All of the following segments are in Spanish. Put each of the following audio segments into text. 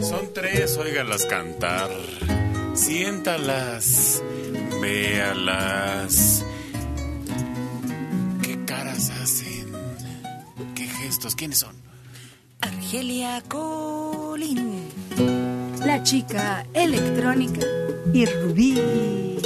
Son tres, óigalas cantar. Siéntalas, véalas. ¿Qué caras hacen? ¿Qué gestos? ¿Quiénes son? Argelia Colin, la chica electrónica y Rubí.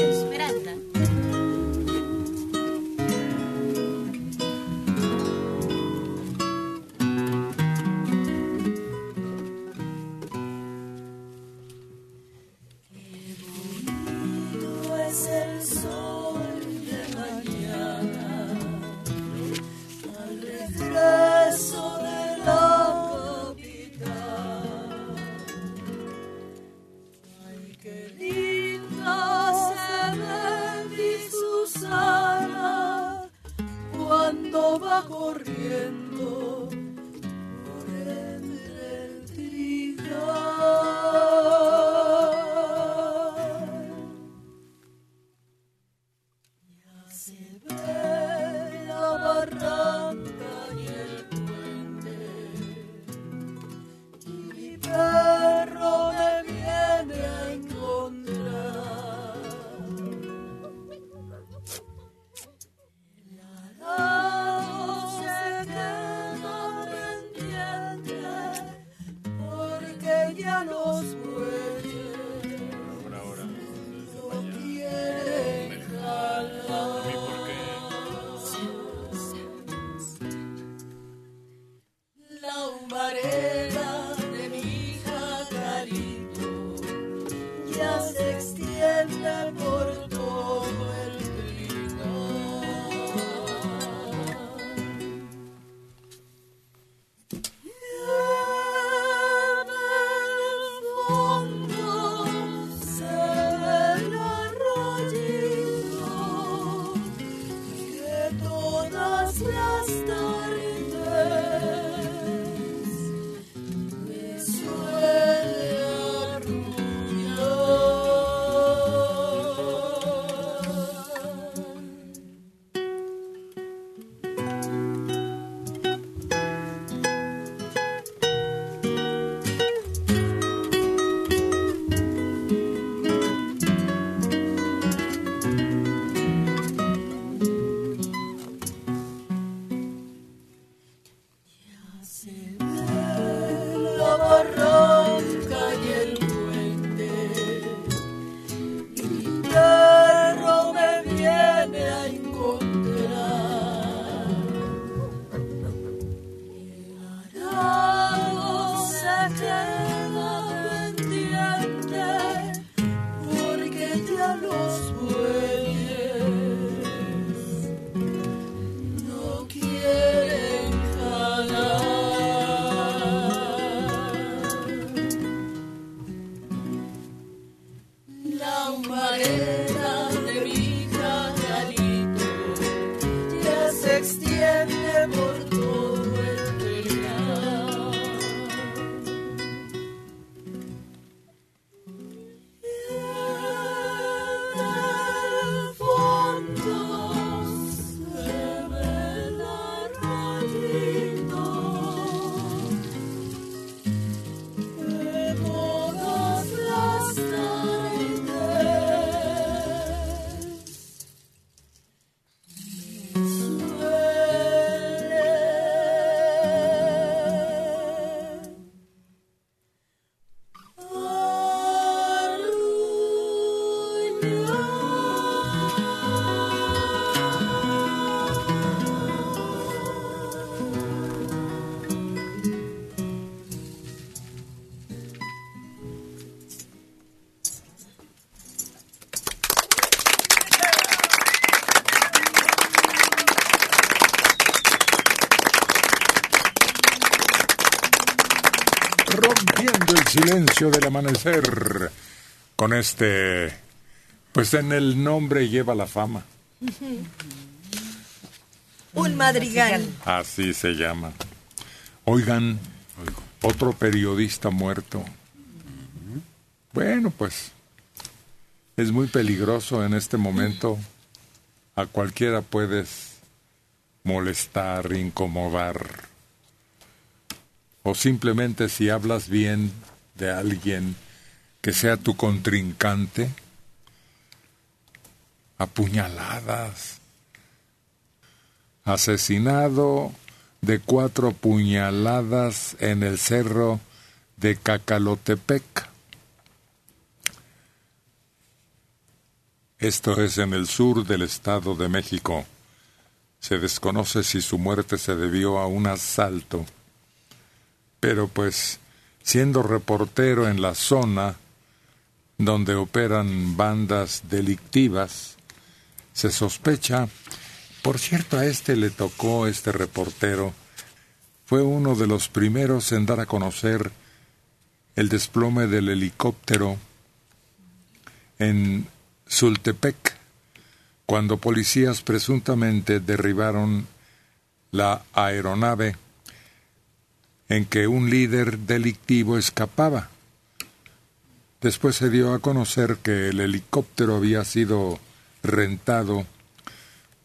del amanecer con este, pues en el nombre lleva la fama. Un madrigal. Así se llama. Oigan, otro periodista muerto. Bueno, pues es muy peligroso en este momento. A cualquiera puedes molestar, incomodar. O simplemente si hablas bien, de alguien que sea tu contrincante, apuñaladas, asesinado de cuatro puñaladas en el cerro de Cacalotepec. Esto es en el sur del Estado de México. Se desconoce si su muerte se debió a un asalto, pero pues siendo reportero en la zona donde operan bandas delictivas, se sospecha, por cierto a este le tocó este reportero, fue uno de los primeros en dar a conocer el desplome del helicóptero en Sultepec, cuando policías presuntamente derribaron la aeronave en que un líder delictivo escapaba. Después se dio a conocer que el helicóptero había sido rentado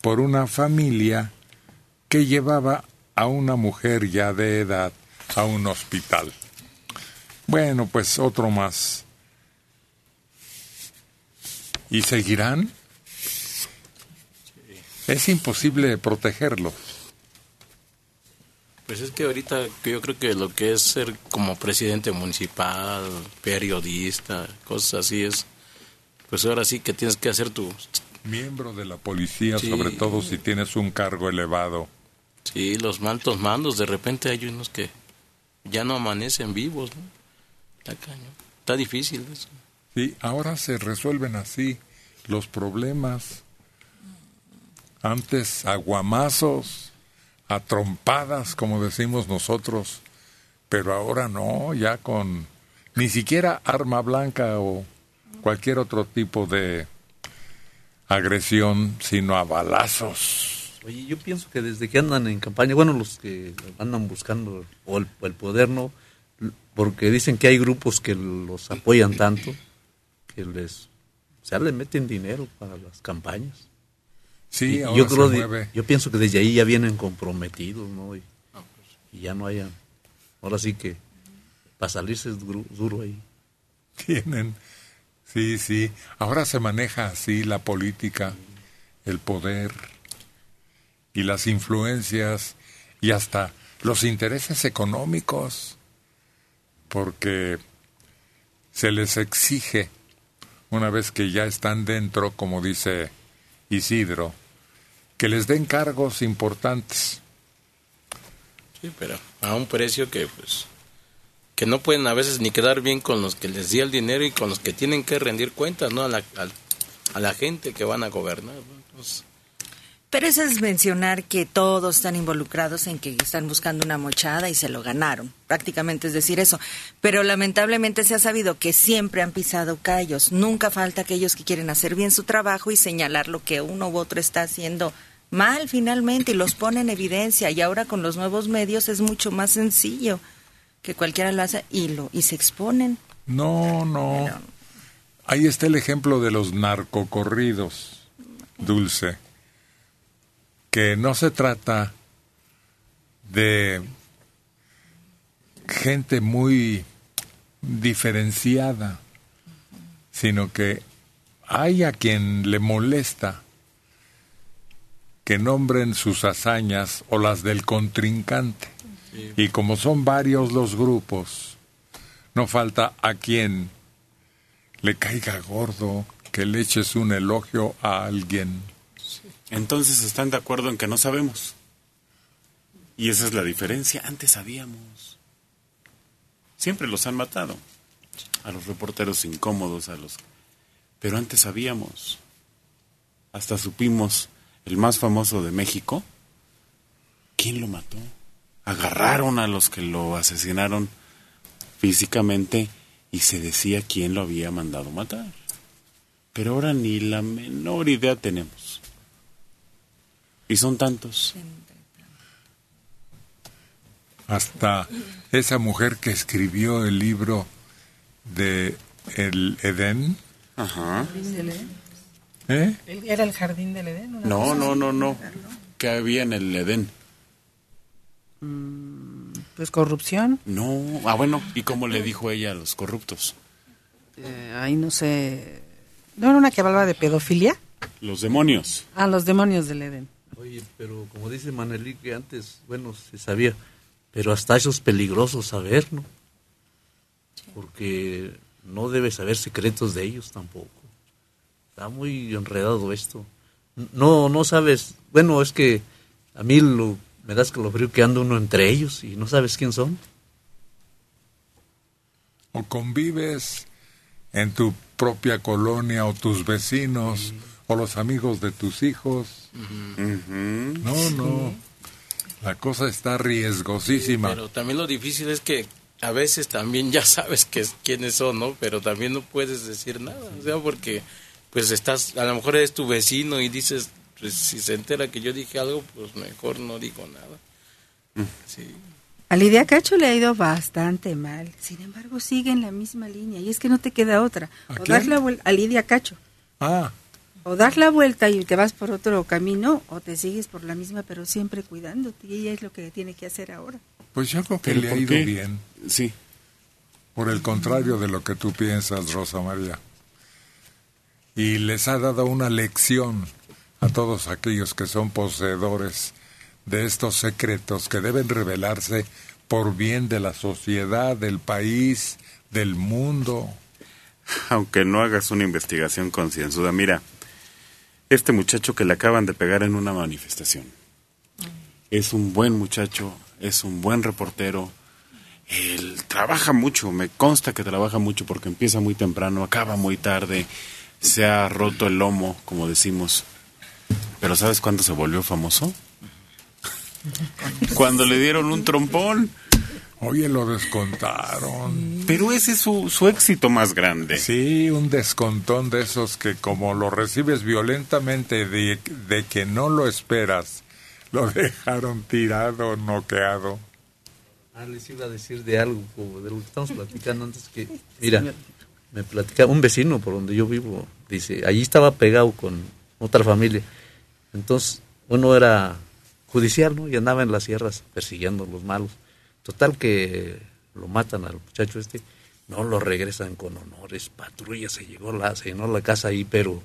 por una familia que llevaba a una mujer ya de edad a un hospital. Bueno, pues otro más. ¿Y seguirán? Es imposible protegerlos. Pues es que ahorita yo creo que lo que es ser como presidente municipal, periodista, cosas así es, pues ahora sí que tienes que hacer tu... Miembro de la policía, Sí. sobre todo si tienes un cargo elevado. Sí, los maltos mandos, de repente hay unos que ya no amanecen vivos, ¿no? Está cañón. Está difícil eso. Sí, ahora se resuelven así los problemas. Antes aguamazos, a trompadas, como decimos nosotros, pero ahora no, ya con ni siquiera arma blanca o cualquier otro tipo de agresión, sino a balazos. Oye, yo pienso que desde que andan en campaña, bueno, los que andan buscando o el, poder, ¿no? Porque dicen que hay grupos que los apoyan tanto que les, o sea, le meten dinero para las campañas. Sí, Y ahora yo creo, se de- mueve. yo pienso que desde ahí ya vienen comprometidos, ¿no? Y, y ya no hayan, ahora sí que para salirse es duro, duro ahí. Tienen, sí, sí. Ahora se maneja así la política, el poder y las influencias y hasta los intereses económicos, porque se les exige, una vez que ya están dentro, como dice Isidro, que les den cargos importantes. Sí, pero a un precio que pues que no pueden a veces ni quedar bien con los que les di el dinero y con los que tienen que rendir cuentas, ¿no? A la, a la gente que van a gobernar, Pero eso es mencionar que todos están involucrados en que están buscando una mochada y se lo ganaron. Prácticamente es decir eso. Pero lamentablemente se ha sabido que siempre han pisado callos. Nunca falta aquellos que quieren hacer bien su trabajo y señalar lo que uno u otro está haciendo mal finalmente y los pone en evidencia. Y ahora con los nuevos medios es mucho más sencillo que cualquiera lo hace y, lo, y se exponen. No, no. Ahí está el ejemplo de los narcocorridos, Dulce. Que no se trata de gente muy diferenciada, sino que hay a quien le molesta que nombren sus hazañas o las del contrincante. Y como son varios los grupos, no falta a quien le caiga gordo que le eches un elogio a alguien. Entonces están de acuerdo en que no sabemos. Y esa es la diferencia. Antes sabíamos. Siempre los han matado. A los reporteros incómodos, a los... Pero antes sabíamos. Hasta supimos el más famoso de México. ¿Quién lo mató? Agarraron a los que lo asesinaron físicamente y se decía quién lo había mandado matar. Pero ahora ni la menor idea tenemos. Y son tantos. Hasta esa mujer que escribió el libro de El Edén. Ajá. ¿Eh? Era el jardín del Edén. No, no, no, no. ¿Qué había en el Edén? Pues corrupción. No, ah bueno, ¿y cómo le dijo ella a los corruptos? Eh, ahí no sé. ¿No era una que hablaba de pedofilia? Los demonios. A los demonios del Edén. Oye, pero como dice Manelí que antes, bueno, se sabía, pero hasta eso es peligroso saber, ¿no? Porque no debe saber secretos de ellos tampoco. Está muy enredado esto. No, no sabes, bueno, es que a mí lo, me das que lo frío que anda uno entre ellos y no sabes quién son. O convives en tu propia colonia o tus vecinos o los amigos de tus hijos. No, no. La cosa está riesgosísima. Pero también lo difícil es que a veces también ya sabes que es- quiénes son, ¿no? Pero también no puedes decir nada, o sea, porque pues estás, a lo mejor eres tu vecino y dices, pues si se entera que yo dije algo, pues mejor no digo nada. Sí. A Lidia Cacho le ha ido bastante mal. Sin embargo, sigue en la misma línea. Y es que no te queda otra. ¿A O quién? dar la vuelta a Lidia Cacho. Ah, O dar la vuelta y te vas por otro camino, o te sigues por la misma, pero siempre cuidándote. Y ella es lo que tiene que hacer ahora. pues yo creo que ¿Pero le ha ido qué? bien. Sí. Por el contrario de lo que tú piensas, Rosa María. Y les ha dado una lección a todos aquellos que son poseedores de estos secretos que deben revelarse por bien de la sociedad, del país, del mundo. Aunque no hagas una investigación concienzuda, mira, este muchacho que le acaban de pegar en una manifestación es un buen muchacho, es un buen reportero, él trabaja mucho, me consta que trabaja mucho porque empieza muy temprano, acaba muy tarde, se ha roto el lomo, como decimos. Pero ¿sabes cuándo se volvió famoso? Cuando le dieron un trompón. Oye, lo descontaron. Pero ese es su, su éxito más grande. Sí, un descontón de esos que como lo recibes violentamente de, de que no lo esperas, lo dejaron tirado, noqueado. Ah, les iba a decir de algo, como de lo que estamos platicando antes, que, mira, me platicaba un vecino por donde yo vivo, dice, allí estaba pegado con otra familia. Entonces, uno era judicial, ¿no? Y andaba en las sierras persiguiendo a los malos. Total que lo matan al muchacho este, no lo regresan con honores, patrulla, se llegó la, se llenó la casa ahí, pero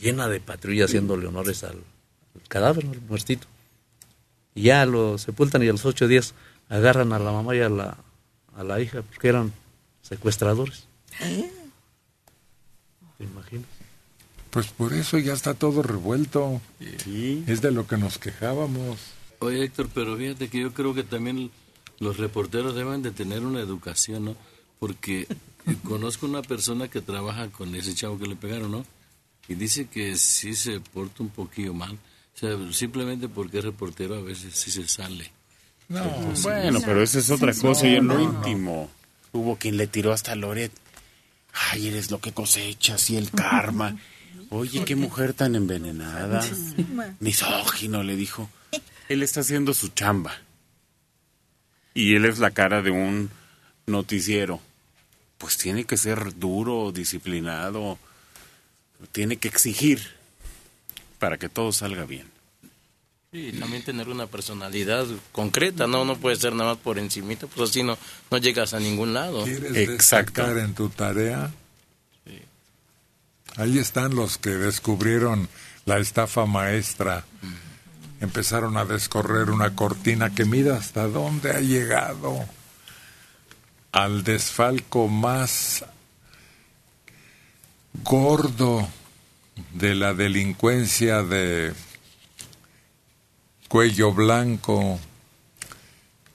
llena de patrullas haciéndole honores al, al cadáver, al muertito. Y ya lo sepultan y a los ocho días agarran a la mamá y a la, a la hija porque eran secuestradores. ¿Te imaginas? Pues por eso ya está todo revuelto. Sí. Es de lo que nos quejábamos. Oye, Héctor, pero fíjate que yo creo que también los reporteros deben de tener una educación, ¿no? Porque conozco una persona que trabaja con ese chavo que le pegaron, ¿no? Y dice que sí se porta un poquillo mal. O sea, simplemente porque es reportero a veces sí se sale. No, Bueno, pero esa es otra cosa y en lo íntimo. Hubo quien le tiró hasta Loret. Ay, eres lo que cosechas y el karma. Oye, qué mujer tan envenenada. Misógino, le dijo. Él está haciendo su chamba. Y él es la cara de un noticiero. Pues tiene que ser duro, disciplinado. Tiene que exigir para que todo salga bien. Sí, y también tener una personalidad concreta, ¿no? No puede ser nada más por encimita, pues así no, no llegas a ningún lado. ¿Quieres Exacto. destacar en tu tarea? Ahí están los que descubrieron la estafa maestra. Empezaron a descorrer una cortina que mira hasta dónde ha llegado. Al desfalco más gordo de la delincuencia de cuello blanco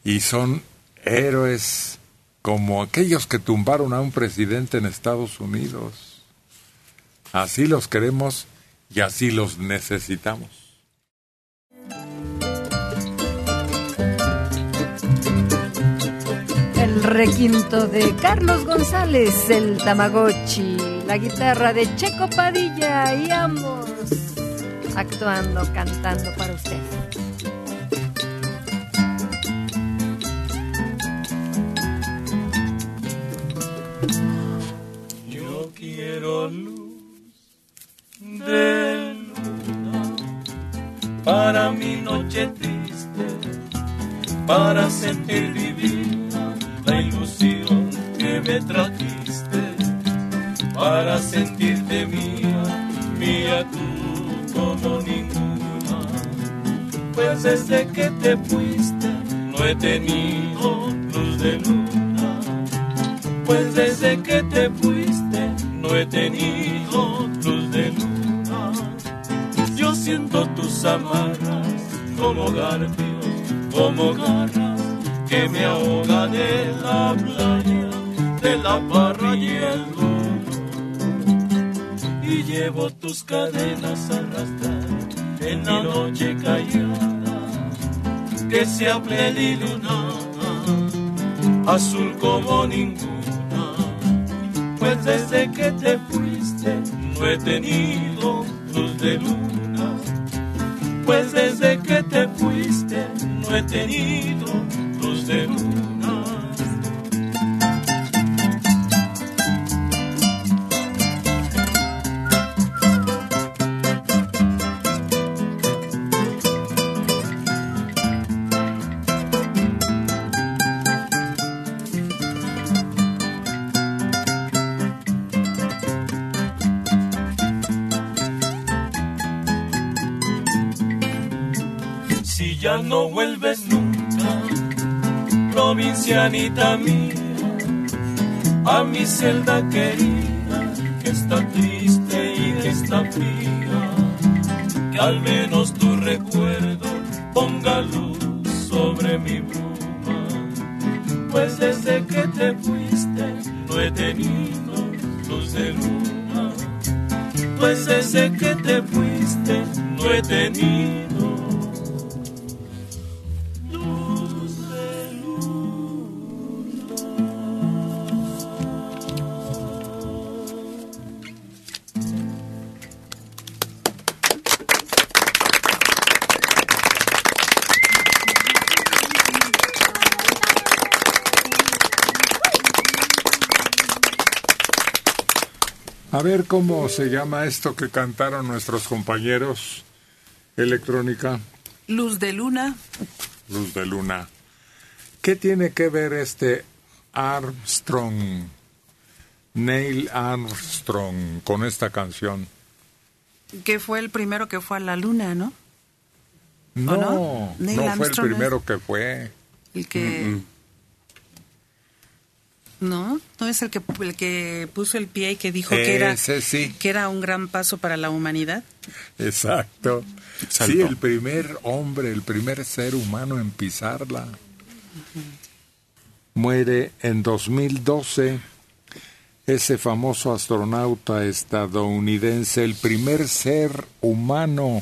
y son héroes como aquellos que tumbaron a un presidente en Estados Unidos. Así los queremos y así los necesitamos. Requinto de Carlos González, el Tamagotchi, la guitarra de Checo Padilla y ambos actuando, cantando para usted. Yo quiero luz de luna para mi noche triste, para sentir bien me trajiste para sentirte mía, mía tú como ninguna. Pues desde que te fuiste no he tenido luz de luna. Pues desde que te fuiste no he tenido luz de luna. Yo siento tus amarras como garfios, como garras que me ahoga de la playa, de la barra y el Y llevo tus cadenas arrastrar en la noche callada, que se de luna, azul como ninguna. Pues desde que te fuiste no he tenido luz de luna. Pues desde que te fuiste no he tenido luz de luna. Ya no vuelves provincianita mía, a mi celda querida, que está triste y que está fría, que al menos tu recuerdo ponga luz sobre mi bruma, pues desde que te fuiste no he tenido luz de luna, pues desde que te fuiste no he tenido A ver cómo se llama esto que cantaron nuestros compañeros. Electrónica, Luz de luna. Luz de Luna. ¿Qué tiene que ver este Armstrong, Neil Armstrong, con esta canción? que fue el primero que fue a la luna, ¿no? No, no? no, fue el es- primero que fue. El que... No, no es el que el que puso el pie y que dijo que era sí. que era un gran paso para la humanidad. Exacto. Saltó. Sí, el primer hombre, el primer ser humano en pisarla. Muere en 2012 ese famoso astronauta estadounidense, el primer ser humano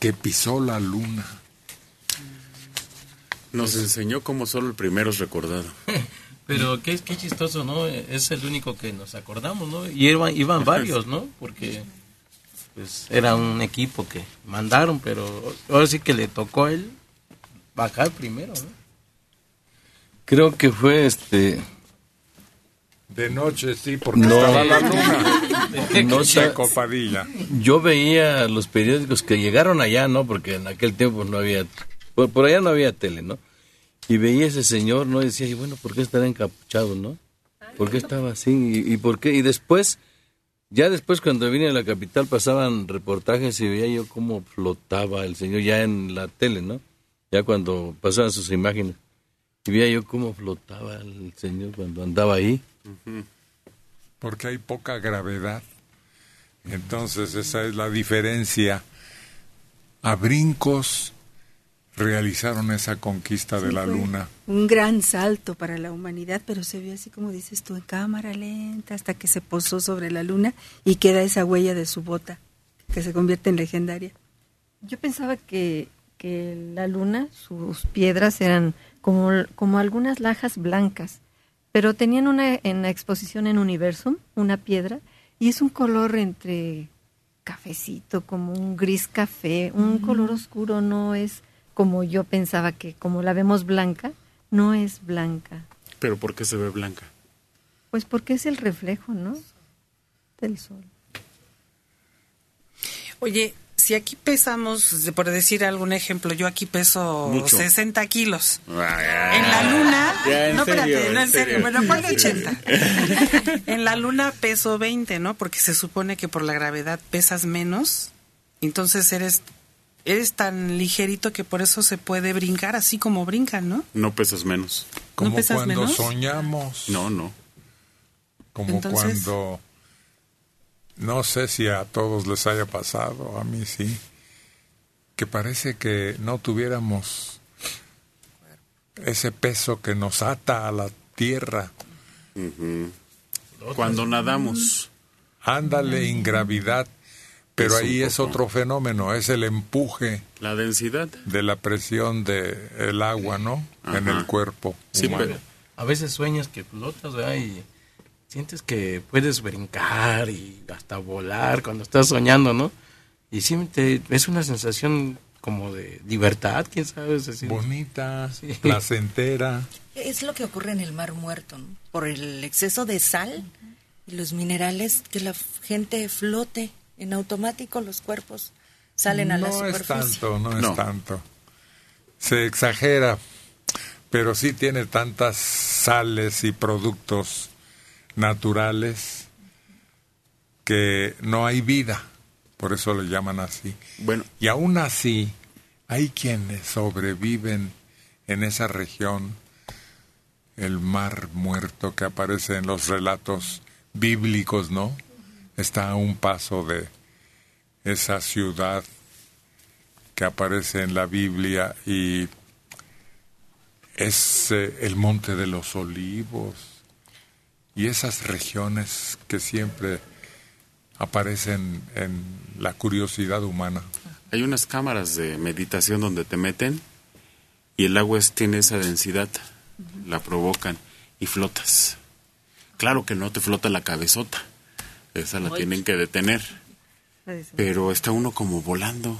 que pisó la luna. Nos enseñó cómo solo el primero es recordado. Pero qué, qué chistoso, ¿no? Es el único que nos acordamos, ¿no? Y iban, iban varios, ¿no? Porque pues era un equipo que mandaron, pero ahora sí que le tocó a él bajar primero, ¿no? Creo que fue este. De noche sí, porque No. estaba la luna. No sé. Checo Padilla. Yo veía los periódicos que llegaron allá, ¿no? Porque en aquel tiempo no había. Por, por allá no había tele, ¿no? Y veía ese señor, ¿no? Y decía, y bueno, ¿por qué estará encapuchado, no? ¿Por qué estaba así? ¿Y, y por qué? Y después, ya después cuando vine a la capital pasaban reportajes y veía yo cómo flotaba el señor ya en la tele, ¿no? Ya cuando pasaban sus imágenes. Y veía yo cómo flotaba el señor cuando andaba ahí. Porque hay poca gravedad. Entonces esa es la diferencia. A brincos realizaron esa conquista de la fue luna. Un gran salto para la humanidad, pero se vio así como dices tú, en cámara lenta, hasta que se posó sobre la luna y queda esa huella de su bota, que se convierte en legendaria. Yo pensaba que, que la luna, sus piedras eran como, como algunas lajas blancas, pero tenían una en la exposición en Universum, una piedra, y es un color entre cafecito, como un gris café, un color oscuro, no es como yo pensaba que como la vemos blanca, no es blanca. Pero ¿por qué se ve blanca? Pues porque es el reflejo, ¿no? Del sol. Oye, si aquí pesamos, por decir algún ejemplo, yo aquí peso Mucho. 60 kilos. En En la luna, Ya, en no, serio, espérate, no, en en serio. serio. Bueno, En serio. 80. en la luna peso 20, ¿no? Porque se supone que por la gravedad pesas menos. Entonces eres eres tan ligerito que por eso se puede brincar así como brincan, ¿no? No pesas menos. Como pesas cuando menos? soñamos. No, no. Como Entonces- cuando... No sé si a todos les haya pasado, a mí sí, que parece que no tuviéramos ese peso que nos ata a la tierra. Cuando nadamos. Ándale, ingravidad. Pero ahí es otro fenómeno, es el empuje La densidad. de la presión del el agua, ¿no? En el cuerpo. Sí, humano. pero A veces sueñas que flotas, ¿verdad? Y sientes que puedes brincar y hasta volar cuando estás soñando, ¿no? Y sí, te- es una sensación como de libertad, quién sabe. Es decir, Bonita, Sí. placentera. Es lo que ocurre en el mar muerto, ¿no? Por el exceso de sal y los minerales, que la gente flote en automático, los cuerpos salen a la no es superficie. tanto, no, No. es tanto. Se exagera, pero sí tiene tantas sales y productos naturales que no hay vida, por eso le llaman así. Bueno, Y aún así, hay quienes sobreviven en esa región, el mar muerto que aparece en los relatos bíblicos, ¿no? Está a un paso de esa ciudad que aparece en la Biblia y es eh, el Monte de los Olivos y esas regiones que siempre aparecen en la curiosidad humana. hay unas cámaras de meditación donde te meten y el agua es- tiene esa densidad. La provocan y flotas. Claro que no te flota la cabezota. Esa la tienen que detener. Pero está uno como volando.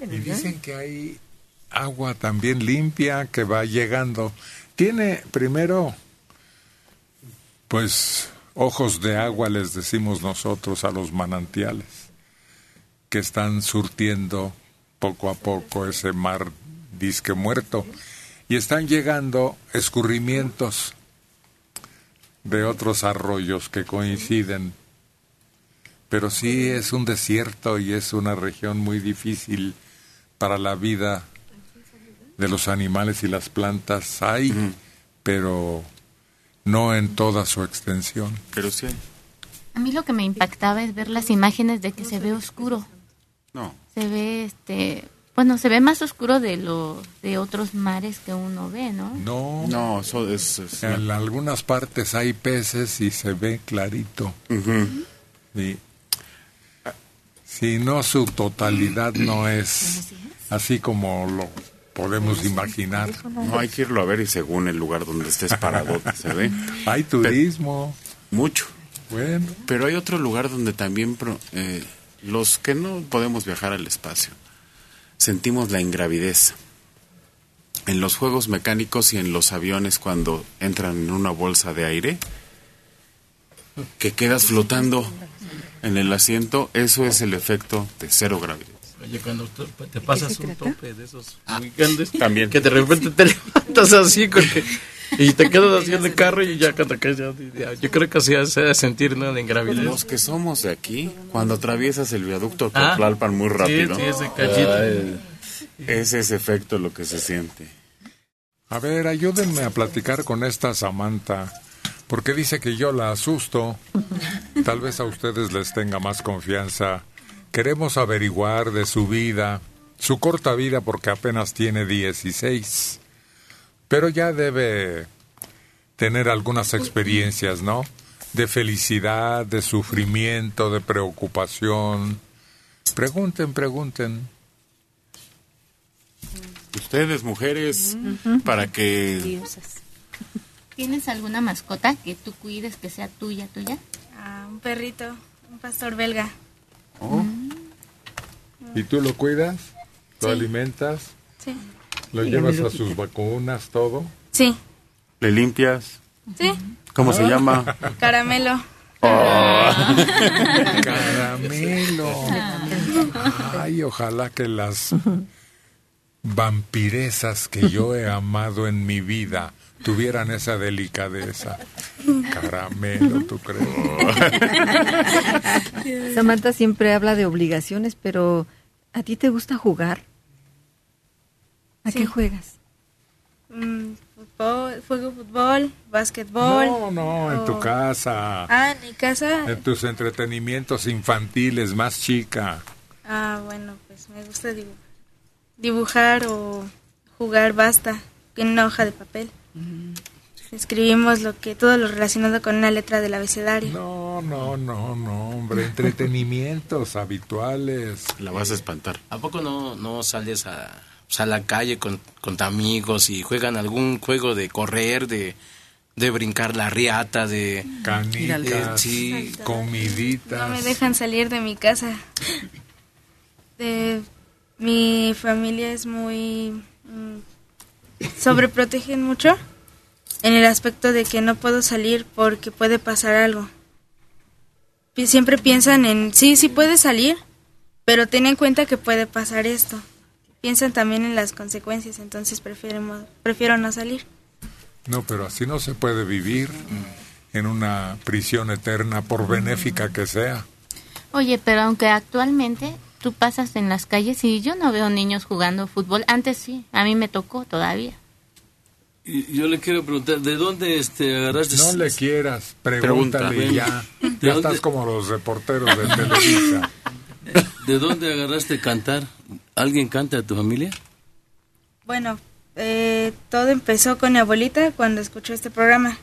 Y dicen que hay agua también limpia que va llegando. Tiene primero, pues, ojos de agua, les decimos nosotros a los manantiales, que están surtiendo poco a poco ese mar disque muerto. Y están llegando escurrimientos de otros arroyos que coinciden. Pero sí es un desierto y es una región muy difícil para la vida de los animales y las plantas. Hay, pero no en toda su extensión. Pero sí hay. A mí lo que me impactaba es ver las imágenes de que se ve oscuro. No. Se ve, este, bueno, se ve más oscuro de lo de otros mares que uno ve, ¿no? No, No, eso es... es- en algunas partes hay peces y se ve clarito. Ujú. Y, si no su totalidad no es así como lo podemos imaginar. No, hay que irlo a ver y según el lugar donde estés parado se ve. Hay turismo. Mucho. Bueno, Pero hay otro lugar donde también pro- eh, los que no podemos viajar al espacio sentimos la ingravidez. En los juegos mecánicos y en los aviones cuando entran en una bolsa de aire, que quedas flotando en el asiento, eso es el efecto de cero gravedad. Oye, cuando te pasas un tope de esos muy grandes, También. que de repente te levantas así con que- y te quedas así en el carro y ya cuando caes ya, ya- yo creo que así se debe sentir ¿no? la ingravidez. Los que somos de aquí, cuando atraviesas el viaducto Ah, Tlalpan muy rápido, Sí, sí, ese cachito. es ese efecto lo que se siente. a ver, ayúdenme a platicar con esta Samantha, porque dice que yo la asusto. Tal vez a ustedes les tenga más confianza. Queremos averiguar de su vida, su corta vida porque apenas tiene 16, pero ya debe tener algunas experiencias, ¿no? De felicidad, de sufrimiento, de preocupación. Pregunten, pregunten. Ustedes, mujeres, para que Diosas. ¿Tienes alguna mascota que tú cuides que sea tuya, tuya? Ah, un perrito, un pastor belga. Oh. ¿Y tú lo cuidas? ¿Lo Sí. alimentas? Sí. ¿Lo llevas a sus vacunas, todo? Sí. le limpias. Sí. ¿Cómo se llama? Caramelo. Caramelo. Ay, ojalá que las vampiresas que yo he amado en mi vida tuvieran esa delicadeza. Caramelo, ¿tú crees? Samantha siempre habla de obligaciones, pero ¿a ti te gusta jugar? ¿A Sí. qué juegas? Mm, fútbol, juego fútbol, básquetbol. No, no, en tu o- casa. Ah, en mi casa. En tus entretenimientos infantiles, más chica. Ah, bueno, pues me gusta dibu- dibujar o jugar basta en una hoja de papel. Escribimos lo que todo lo relacionado con una letra del abecedario. No, no, no, no, hombre. Entretenimientos habituales. La vas a espantar. ¿A poco no, no sales a, pues, a la calle con, con tus amigos y juegan algún juego de correr, de, de brincar la riata, de... Canicas, sí, No comiditas. me dejan salir de mi casa. De, mi familia es muy... mm, sobreprotegen mucho en el aspecto de que no puedo salir porque puede pasar algo. Siempre piensan en, sí, sí puedes salir, pero ten en cuenta que puede pasar esto. Piensan también en las consecuencias, entonces prefiero, prefiero no salir. No, pero así no se puede vivir en una prisión eterna, por benéfica que sea. Oye, pero aunque actualmente tú pasas en las calles y yo no veo niños jugando fútbol, antes sí, a mí me tocó todavía. Y yo le quiero preguntar, ¿de dónde este, agarraste? No le quieras, Pregunta. pregúntale ya. ¿De Ya dónde- estás como los reporteros de Televisa. ¿De dónde agarraste cantar? ¿Alguien canta de tu familia? Bueno, eh, todo empezó con mi abuelita cuando escuchó este programa.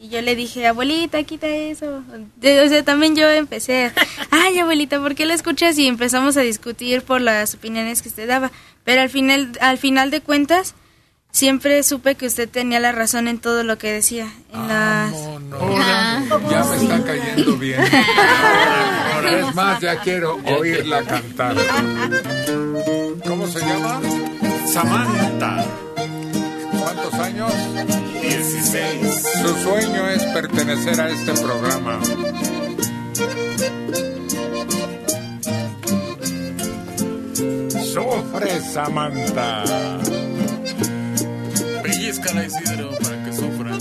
Y yo le dije, abuelita, quita eso. O sea, también yo empecé, ay, abuelita, ¿por qué la escuchas? Y empezamos a discutir por las opiniones que usted daba. Pero al final, al final de cuentas, siempre supe que usted tenía la razón en todo lo que decía. En las... Ya me está cayendo bien. Es más, ya quiero oírla cantar. ¿Cómo se llama? Samantha. ¿Cuántos años? 16. Su sueño es pertenecer a este programa. Sufre, Samantha. Pellizcala, Isidro, para que sufra.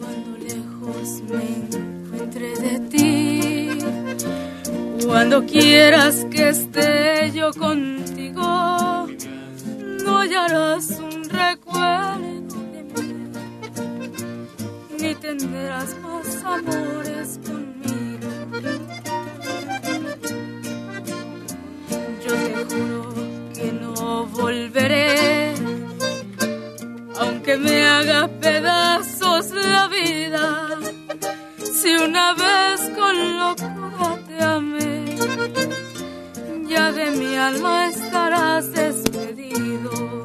Cuando lejos me encuentre de ti, cuando quieras que esté yo contigo, no hallarás un recuerdo de mí, ni tendrás más amores conmigo. Yo te juro que no volveré aunque me haga pedazos la vida, si una vez con locura te amé, ya de mi alma estarás despedido.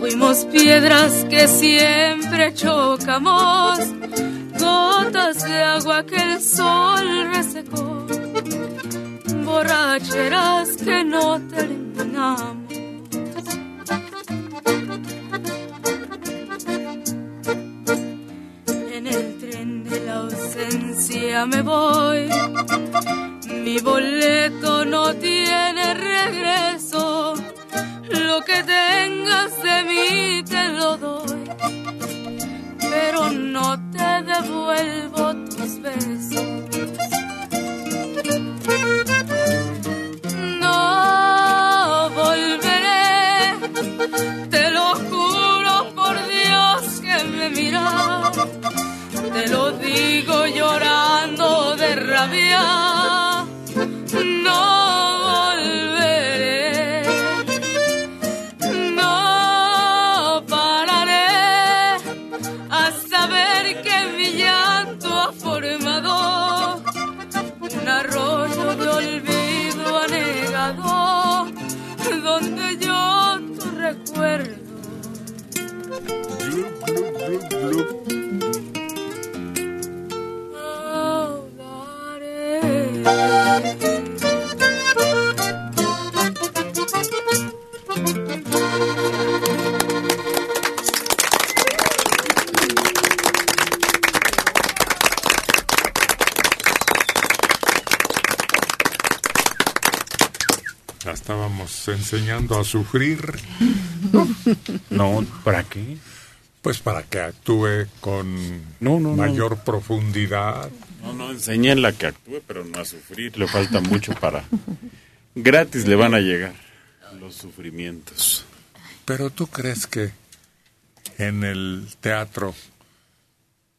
Fuimos piedras que siempre chocamos. Gotas de agua que el sol resecó. Borracheras que no terminamos. En el tren de la ausencia me voy. Mi boleto no tiene regreso. Lo que tengas de mí te lo doy. La devuelvo tus besos. Estábamos enseñando a sufrir. No, ¿para qué? Pues para que actúe con No, no, no. mayor profundidad. No, no, enséñenla que actúe, pero no a sufrir. Le falta mucho para... Gratis le van a llegar los sufrimientos. Pero tú crees que en el teatro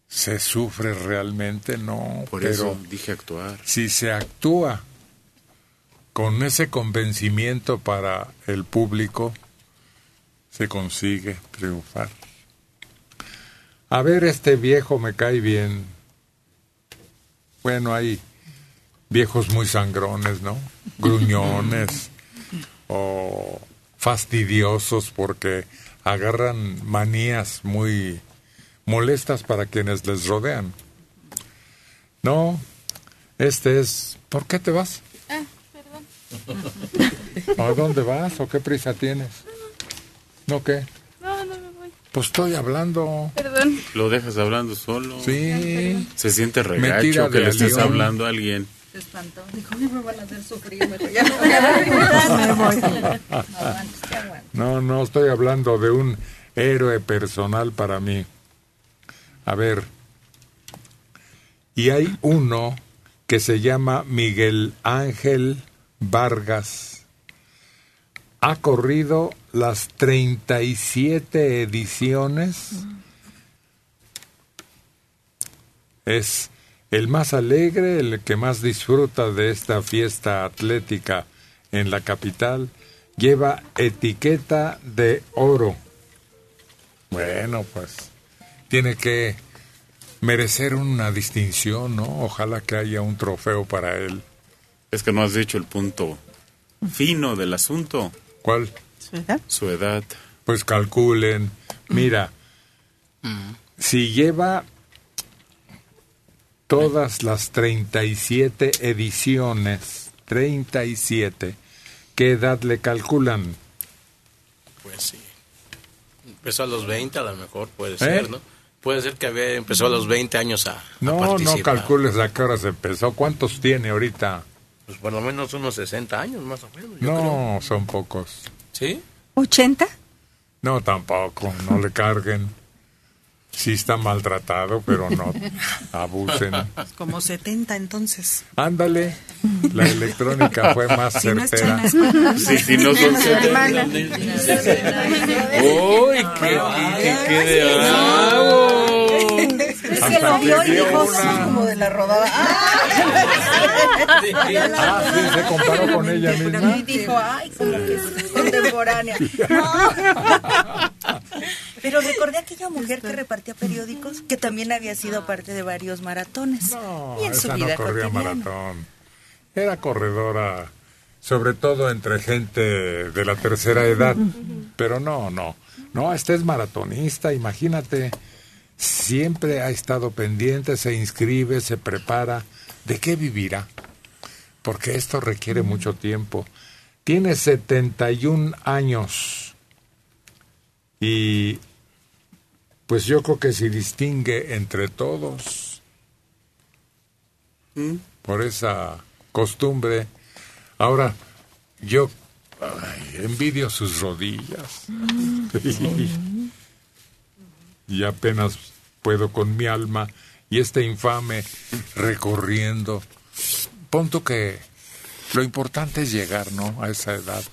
se sufre realmente, no. Por pero eso dije actuar. si se actúa con ese convencimiento para el público, se consigue triunfar. A ver, este viejo me cae bien. Bueno, hay viejos muy sangrones, ¿no? Gruñones o fastidiosos porque agarran manías muy molestas para quienes les rodean. No, este es... ¿Por qué te vas? ¿A dónde vas o qué prisa tienes? ¿No qué? No, no me voy. Pues estoy hablando. Perdón. Lo dejas hablando solo. Sí. Se siente regacho que le estés hablando a alguien. Se espantó. Dijo, "Ay, me van a hacer sufrir, ya no voy a. No, no estoy hablando de un héroe personal para mí. A ver. Y hay uno que se llama Miguel Ángel Vargas. Ha corrido las 37 ediciones. Es el más alegre, el que más disfruta de esta fiesta atlética en la capital. Lleva etiqueta de oro. Bueno, pues tiene que merecer una distinción, ¿no? Ojalá que haya un trofeo para él. Es que no has dicho el punto fino del asunto. ¿Cuál? ¿Su edad? Su edad. Pues calculen. Mira, si lleva todas las 37 ediciones, 37, ¿qué edad le calculan? Pues sí. Empezó a los 20, a lo mejor puede ¿Eh? ser, ¿no? Puede ser que había, empezó a los 20 años a, a No, no participar. calcules a qué hora se empezó. ¿Cuántos tiene ahorita? Pues por lo menos unos 60 años más o menos. yo creo. No, son pocos. ¿Sí? ¿80? No, tampoco, no le carguen. Sí está maltratado, pero no abusen. Como 70 entonces. Ándale, la electrónica fue más Si no certera. Sí, sí, no son Hermana. ¡Uy, qué, qué, qué de hago! Es que lo vio y dijo, sí, como de la rodada. Ah, sí, se comparó con ella misma. Y dijo, ay, como que es contemporánea. Pero recordé a aquella mujer que repartía periódicos que también había sido parte de varios maratones. No, y en su esa vida no corría cotidiana. maratón. Era corredora, sobre todo entre gente de la tercera edad. Pero no, no. No, esta es maratonista, imagínate. Siempre ha estado pendiente, se inscribe, se prepara. ¿De qué vivirá? Porque esto requiere mucho tiempo. Tiene 71 años. Y pues yo creo que se distingue entre todos por esa costumbre. Ahora, yo ay, envidio sus rodillas. y apenas puedo con mi alma y este infame recorriendo. Punto que lo importante es llegar, ¿no? A esa edad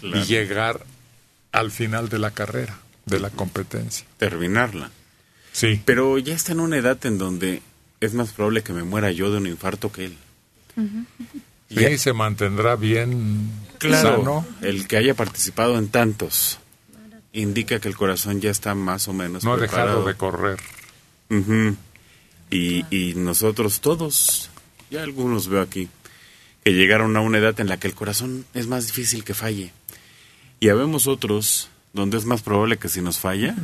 Claro. y llegar al final de la carrera, de la competencia. Terminarla. Sí. Pero ya está en una edad en donde es más probable que me muera yo de un infarto que él. Sí, se mantendrá bien Claro, sano. el que haya participado en tantos indica que el corazón ya está más o menos No ha dejado de correr. Y, y nosotros todos, ya algunos veo aquí, que llegaron a una edad en la que el corazón es más difícil que falle. Y habemos otros donde es más probable que si nos falla,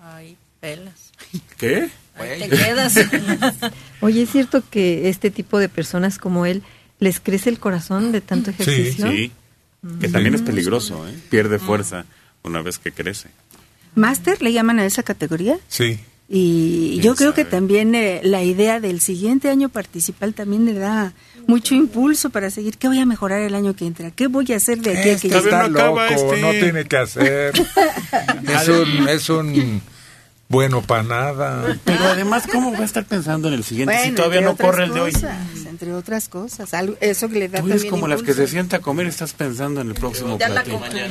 Ay, pelas. ¿Qué? Te quedas. Oye, ¿es cierto que este tipo de personas como él les crece el corazón de tanto ejercicio? Sí, que también es peligroso, ¿eh? Pierde fuerza una vez que crece. ¿Máster le llaman a esa categoría? Sí. Y ¿Quién yo creo que también eh, la idea del siguiente año participal también le da mucho impulso para seguir. ¿Qué voy a mejorar el año que entra? ¿Qué voy a hacer de aquí a Este que está no acaba loco, este. no tiene que hacer. es un, es un bueno para nada. Pero además, ¿cómo va a estar pensando en el siguiente si todavía no corre el de hoy? cosas, Entre otras cosas, algo, eso que le da Tú eres como las que se sienta a comer y estás pensando en el próximo Ya la platillo.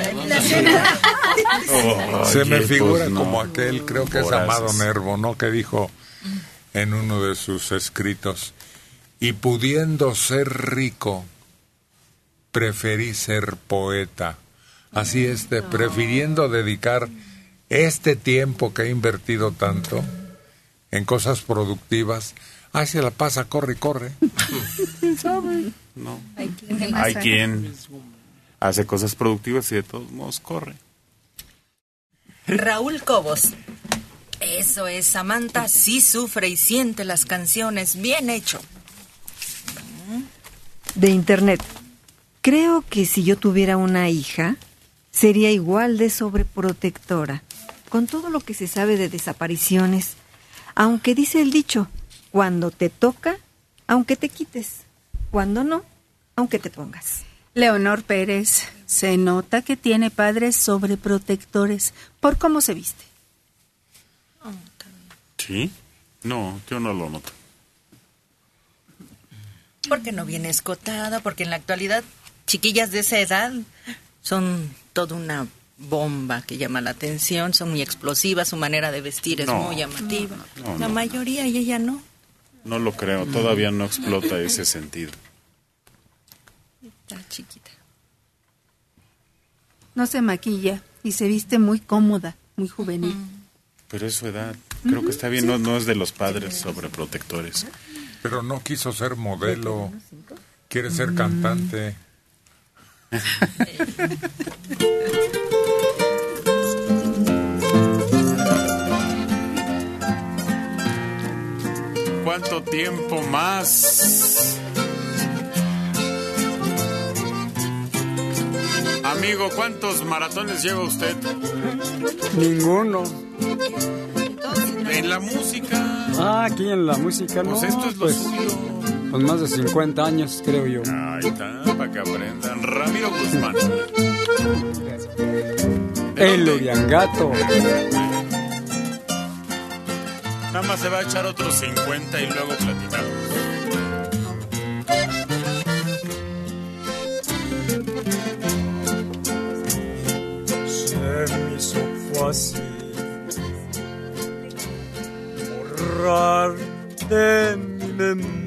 Se me figura pues no. como aquel, creo que es. Amado Nervo, ¿no? Que dijo en uno de sus escritos, y pudiendo ser rico, preferí ser poeta. Así es, de, prefiriendo dedicar este tiempo que he invertido tanto en cosas productivas, ay, se la pasa, corre, corre. No. Hay quien- Hay quien hace cosas productivas y de todos modos corre. Raúl Cobos. Eso es, Samantha sí sufre y siente las canciones. Bien hecho. De internet. Creo que si yo tuviera una hija, sería igual de sobreprotectora, con todo lo que se sabe de desapariciones. Aunque dice el dicho, cuando te toca, aunque te quites, cuando no, aunque te pongas. Leonor Pérez, se nota que tiene padres sobreprotectores por cómo se viste. ¿Sí? No, yo no lo noto. Porque no viene escotada, porque en la actualidad chiquillas de esa edad son toda una bomba que llama la atención, son muy explosivas, su manera de vestir es No. muy llamativa. No, la no. mayoría y ella no. No lo creo, todavía no explota ese sentido. Está chiquita. No se maquilla y se viste muy cómoda, muy juvenil. Pero es su edad. Creo que está bien, no, no es de los padres sobreprotectores. Pero no quiso ser modelo, quiere ser cantante. ¿Cuánto tiempo más? Amigo, ¿cuántos maratones lleva usted? Ninguno. En la música. Ah, aquí en la música no. Pues esto es lo pues, suyo. Pues más de 50 años, creo yo. Ahí está, para que aprendan. Ramiro Guzmán. El Uriangato. Nada más se va a echar otros 50 y luego platicamos. Se me hizo fácil borrar de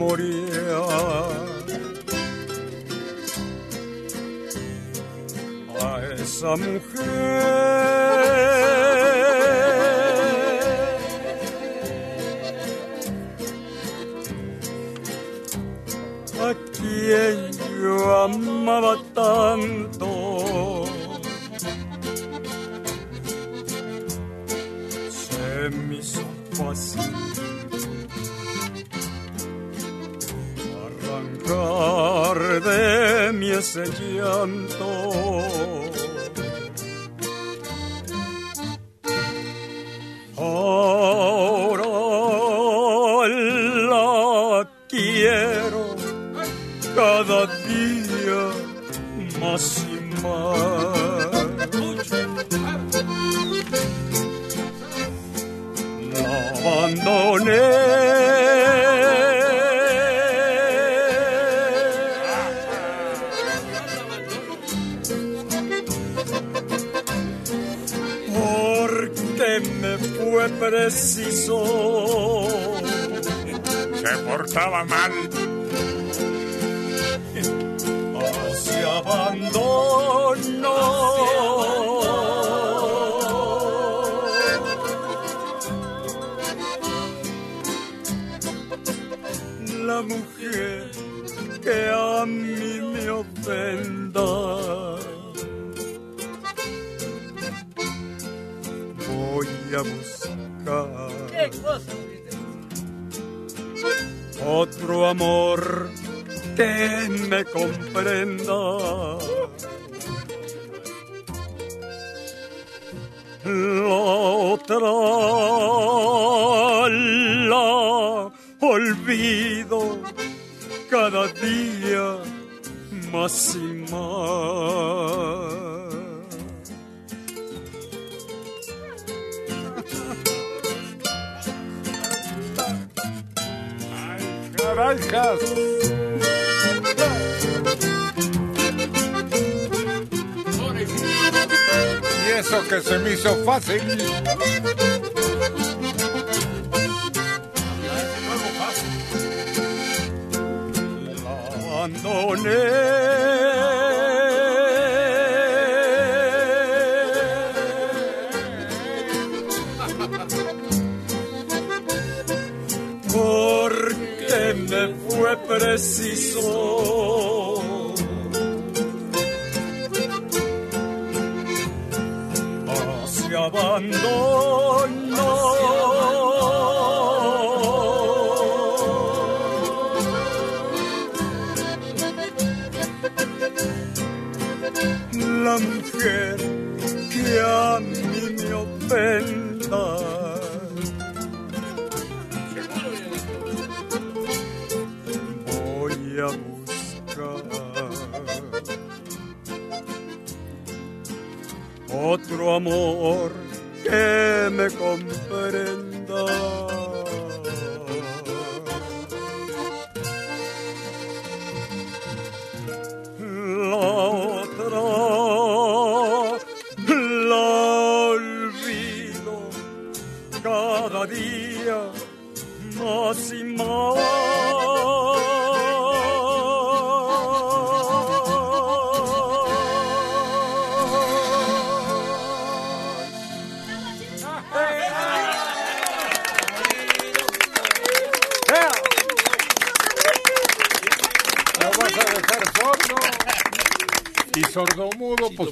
memoria a esa mujer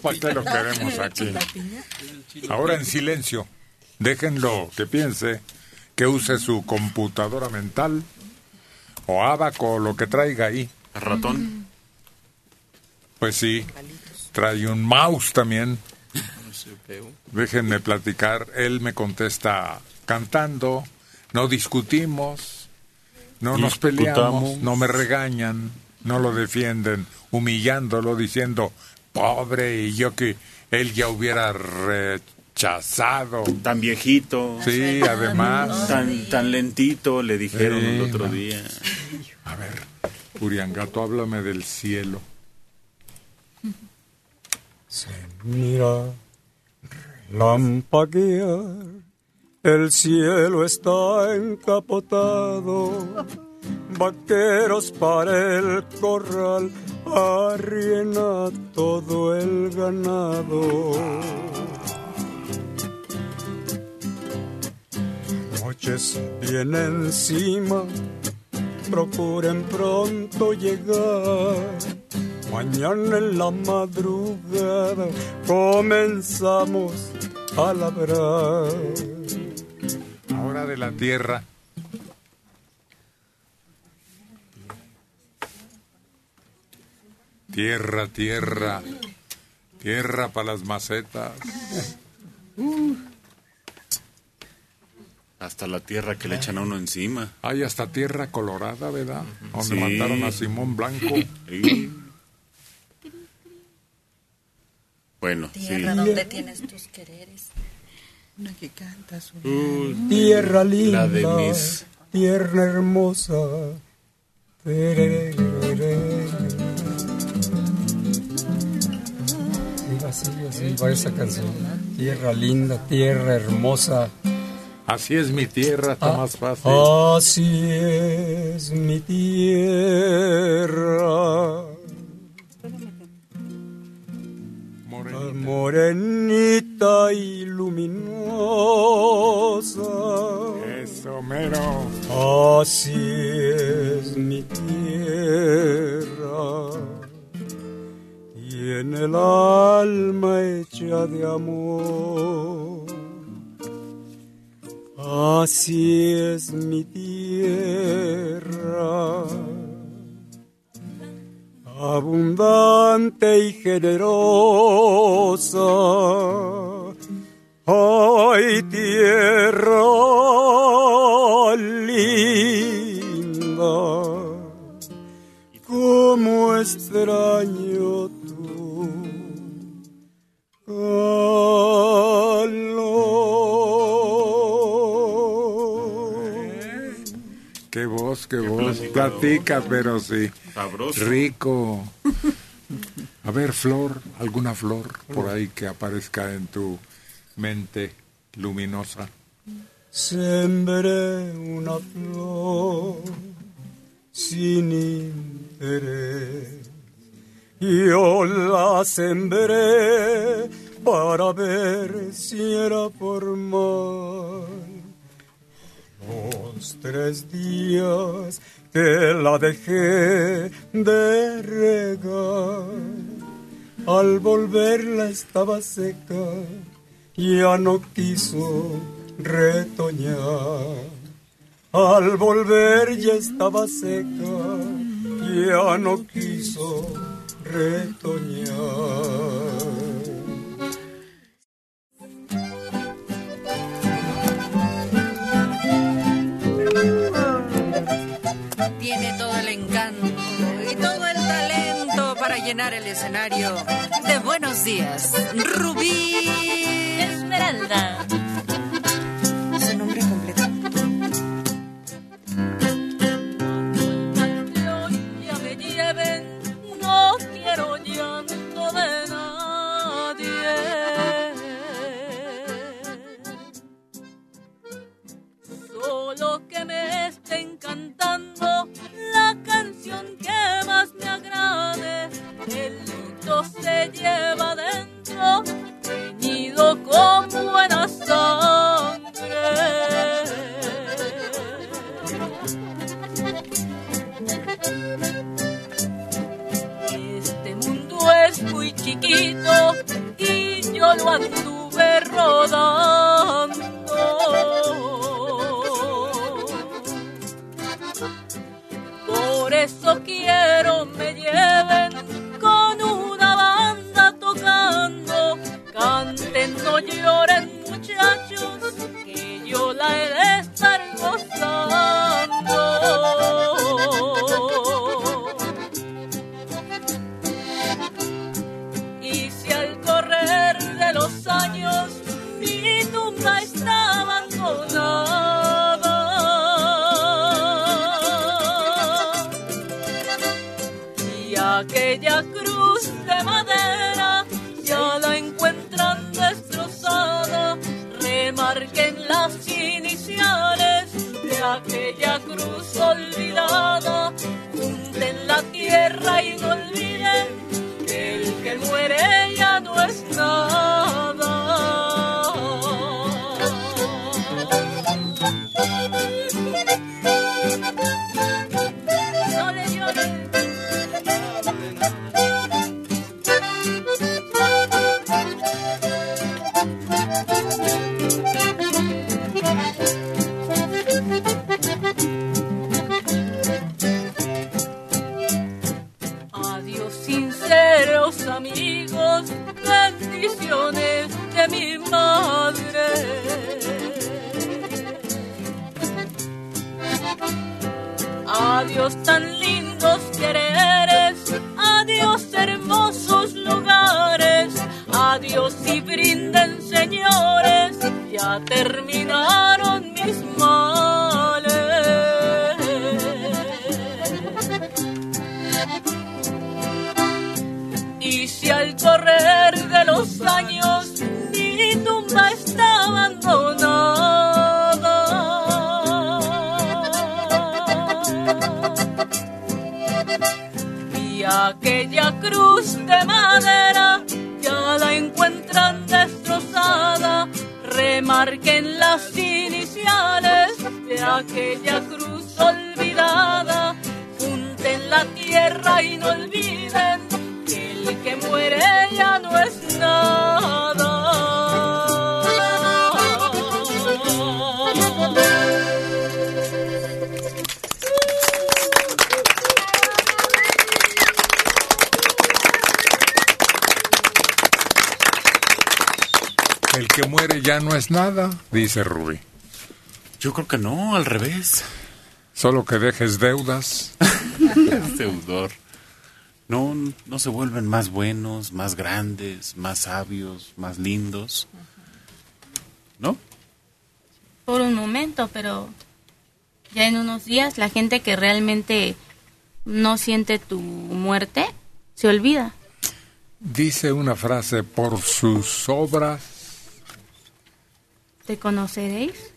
para qué lo queremos aquí. Ahora en silencio. Déjenlo que piense, que use su computadora mental o abaco o lo que traiga ahí. ratón? Pues sí, trae un mouse también. Déjenme platicar. Él me contesta cantando, no discutimos, no nos peleamos, no me regañan, no lo defienden, humillándolo, diciendo, pobre, y yo que él ya hubiera rechazado. Tan viejito. Sí, además. Tan, tan lentito, le dijeron el otro no. día. A ver, Uriangato, háblame del cielo. Se mira lampaguear, el cielo está encapotado, vaqueros para el corral, arriena todo el ganado. Noches viene encima, procuren pronto llegar. Mañana en la madrugada comenzamos a labrar. Ahora de la tierra. Tierra, tierra. Tierra para las macetas. Hasta la tierra que le echan a uno encima. Hay hasta tierra colorada, ¿verdad? Donde Sí. mataron a Simón Blanco. Sí. Bueno, sí. Tierra, ¿dónde tienes tus quereres? Una que canta su... Tierra linda, La de mis- tierra hermosa. Tererere. Va esa canción. Tierra linda, tierra hermosa. Así es mi tierra, está más fácil. Así es mi tierra. Morenita y luminosa. Eso, mero. Así es mi tierra. En el alma hecha de amor. Así es mi tierra, abundante y generosa. Ay, tierra linda, cómo extraño. Qué voz, qué voz. Platica, pero sí. Sabroso. Rico. A ver, flor, alguna flor por ahí que aparezca en tu mente luminosa. Sembré una flor sin interés. Yo la sembré para ver si era por mal. Los tres días que la dejé de regar, al volverla estaba seca, ya no quiso retoñar. Al volver ya estaba seca, ya no quiso retoñar. Tiene todo el encanto y todo el talento para llenar el escenario de Buenos Días. Rubí Esmeralda. Se lleva dentro, teñido con buena sangre. Este mundo es muy chiquito y yo lo anduve rodando. Por eso quiero me lleven tocando. Canten, no lloren muchachos, que yo la he de estar gozando. Y si al correr de los años mi tumba está abandonada aquella aquella cruz olvidada, junten la tierra y no olviden que el que muere ya no es nada. Adiós tan lindos quereres, adiós hermosos lugares, adiós y brinden señores, ya terminaron mis males. Y si al correr de los años mi tumba está abandonada aquella cruz de madera ya la encuentran destrozada, remarquen las iniciales de aquella cruz olvidada, junten la tierra y no olviden que el que muere ya no es nada. Ya no es nada, dice Rubí. Yo creo que no, al revés. Solo que dejes deudas. Es deudor. No, no se vuelven más buenos, más grandes, más sabios, más lindos. ¿No? Por un momento, pero ya en unos días la gente que realmente no siente tu muerte se olvida. Dice una frase, por sus obras ¿Te conoceréis?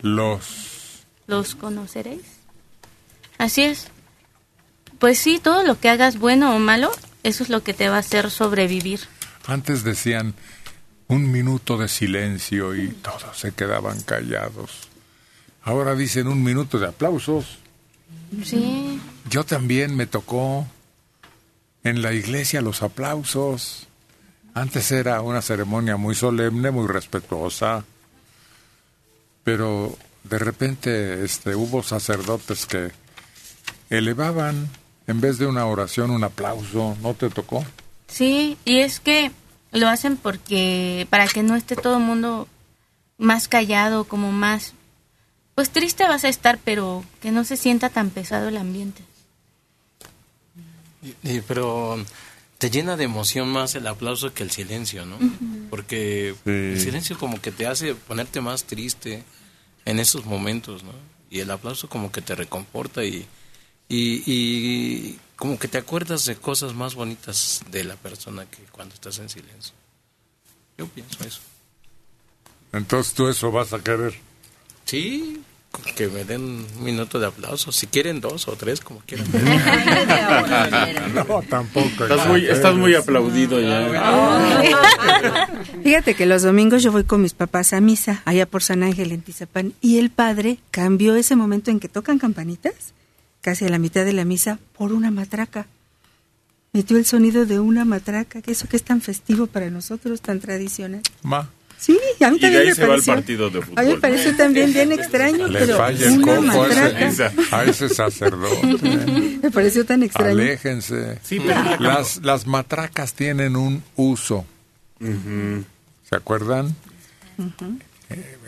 los... ¿Los conoceréis? Así es. Pues sí, todo lo que hagas bueno o malo, eso es lo que te va a hacer sobrevivir. Antes decían un minuto de silencio y todos se quedaban callados. Ahora dicen un minuto de aplausos. Sí. Yo también me tocó en la iglesia los aplausos. Antes era una ceremonia muy solemne, muy respetuosa, pero de repente este, hubo sacerdotes que elevaban en vez de una oración un aplauso. ¿No te tocó? Sí, y es que lo hacen porque para que no esté todo el mundo más callado, como más pues triste vas a estar, pero que no se sienta tan pesado el ambiente. Y- y- pero te llena de emoción más el aplauso que el silencio, ¿no? Porque el silencio como que te hace ponerte más triste en esos momentos, ¿no? Y el aplauso como que te reconforta y, y, y como que te acuerdas de cosas más bonitas de la persona que cuando estás en silencio. Yo pienso eso. Entonces tú eso vas a querer. Sí, que me den un minuto de aplauso. Si quieren dos o tres, como quieran. no, tampoco. Estás muy, estás muy aplaudido ya. Fíjate que los domingos yo voy con mis papás a misa, allá por San Ángel en Tizapán, y el padre cambió ese momento en que tocan campanitas, casi a la mitad de la misa, por una matraca. Metió el sonido de una matraca, que eso que es tan festivo para nosotros, tan tradicional. Ma. Sí, a mí Y de también ahí me se va el pareció. partido de A mí me fútbol. pareció también bien extraño, Le pero falla el una coco a matraca. ese, a ese sacerdote. Me pareció tan extraño. Aléjense. Sí, pero la- las, las matracas tienen un uso. ¿Se acuerdan?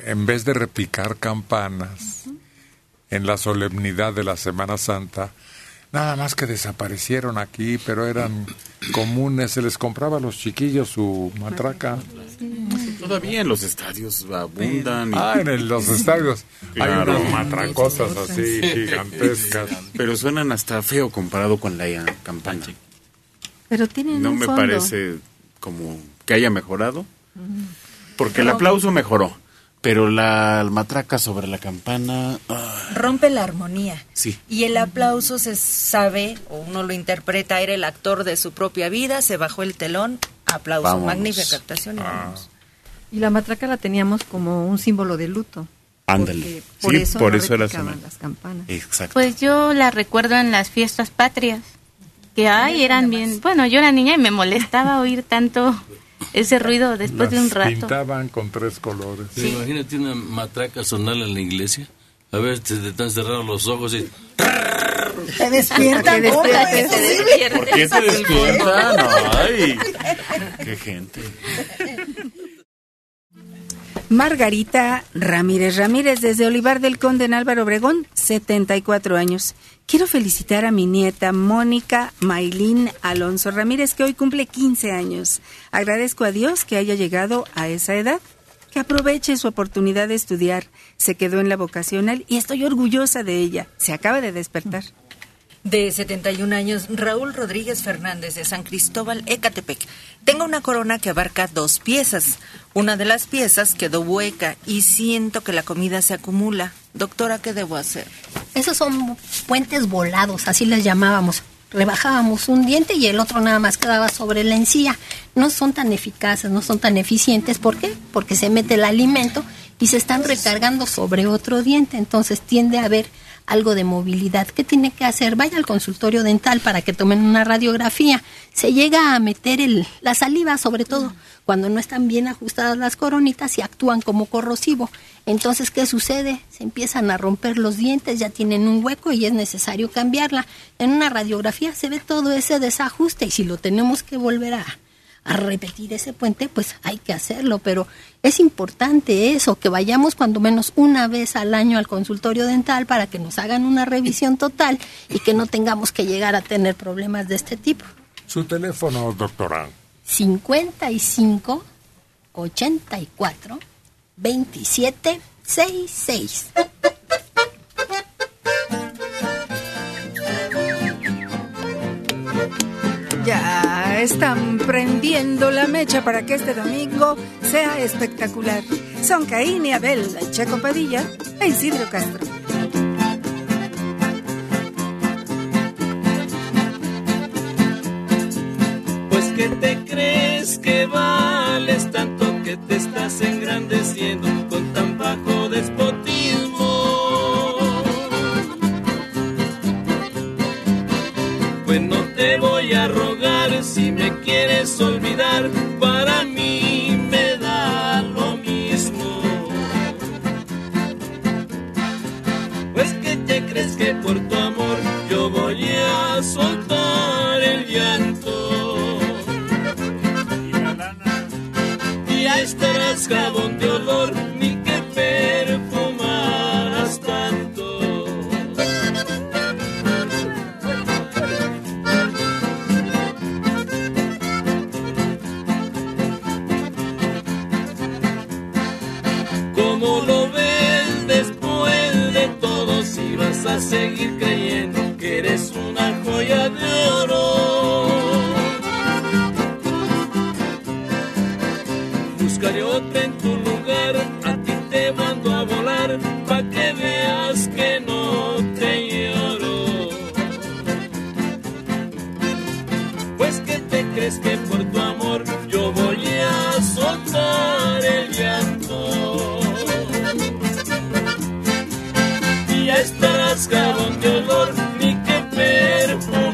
En vez de repicar campanas en la solemnidad de la Semana Santa, nada más que desaparecieron aquí, pero eran comunes. Se les compraba a los chiquillos su matraca. Todavía en los estadios abundan. y- Ah, en el- los estadios Claro. hay unas matracosas así gigantescas. Pero suenan hasta feo comparado con la eh, campana. Pero tienen No un me fondo. parece como que haya mejorado. Porque el aplauso mejoró. Pero la matraca sobre la campana. ah, Rompe la armonía. sí. Y el aplauso se sabe, o uno lo interpreta, era el actor de su propia vida, se bajó el telón, aplauso, Vámonos. magnífica actuación. y vámonos. Y la matraca la teníamos como un símbolo de luto. Ándale. Por Sí, eso por no eso era las campanas. Exacto. Pues yo la recuerdo en las fiestas patrias, que ay, eran bien, bueno, yo era niña y me molestaba oír tanto ese ruido después de un Las rato. pintaban con tres colores. Sí, Imagínate una matraca sonar en la iglesia. A ver, te, te están cerrados los ojos y... Te despiertan. ¿Por qué te despiertan? Ay, qué gente. Margarita Ramírez Ramírez, desde Olivar del Conde en Álvaro Obregón, 74 años. Quiero felicitar a mi nieta Mónica Maylin Alonso Ramírez, que hoy cumple 15 años. Agradezco a Dios que haya llegado a esa edad, que aproveche su oportunidad de estudiar. Se quedó en la vocacional y estoy orgullosa de ella. Se acaba de despertar. De 71 años, Raúl Rodríguez Fernández de San Cristóbal, Ecatepec. Tengo una corona que abarca dos piezas. Una de las piezas quedó hueca y siento que la comida se acumula. Doctora, ¿qué debo hacer? Esos son puentes volados, así les llamábamos. Rebajábamos un diente y el otro nada más quedaba sobre la encía. No son tan eficaces, no son tan eficientes. ¿Por qué? Porque se mete el alimento y se están recargando sobre otro diente. Entonces tiende a haber algo de movilidad. ¿Qué tiene que hacer? Vaya al consultorio dental para que tomen una radiografía. Se llega a meter el, la saliva, sobre todo cuando no están bien ajustadas las coronitas y actúan como corrosivo. Entonces, ¿qué sucede? Se empiezan a romper los dientes, ya tienen un hueco y es necesario cambiarla. En una radiografía se ve todo ese desajuste y si lo tenemos que volver a, a repetir ese puente, pues hay que hacerlo, pero es importante eso, que vayamos cuando menos una vez al año al consultorio dental para que nos hagan una revisión total y que no tengamos que llegar a tener problemas de este tipo. Su teléfono, doctora. 55 84 27 66. Ya están prendiendo la mecha para que este domingo sea espectacular. Son Caín y Abel, Checo Padilla e Isidro Castro. Pues que te crees que vales tanto que te estás engrandeciendo con tan bajo despotismo. Pues no te voy a rogar si me quieres olvidar, para mí me da lo mismo. Pues que te crees que por tu amor yo voy a soltar el llanto. Y ya estarás jabón de olor, ni que perfumaras seguir creyendo que eres una joya de oro? Buscaré otra en tu lugar, a ti te mando a volar, pa' que veas que no te lloro. Pues que te crees que por tu amor yo voy a soltar el llanto. Y ya estarás jabón de olor, ni que perfumaras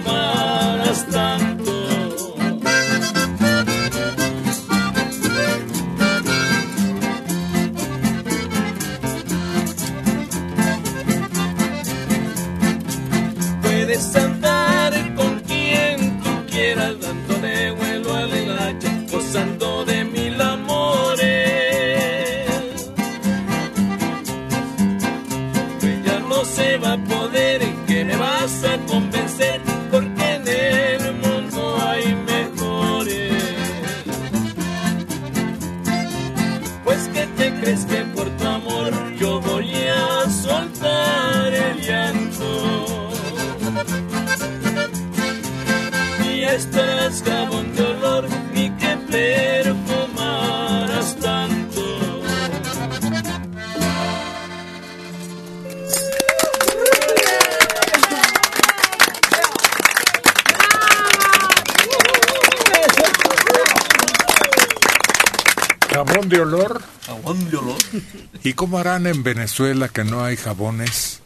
harán en Venezuela que no hay jabones?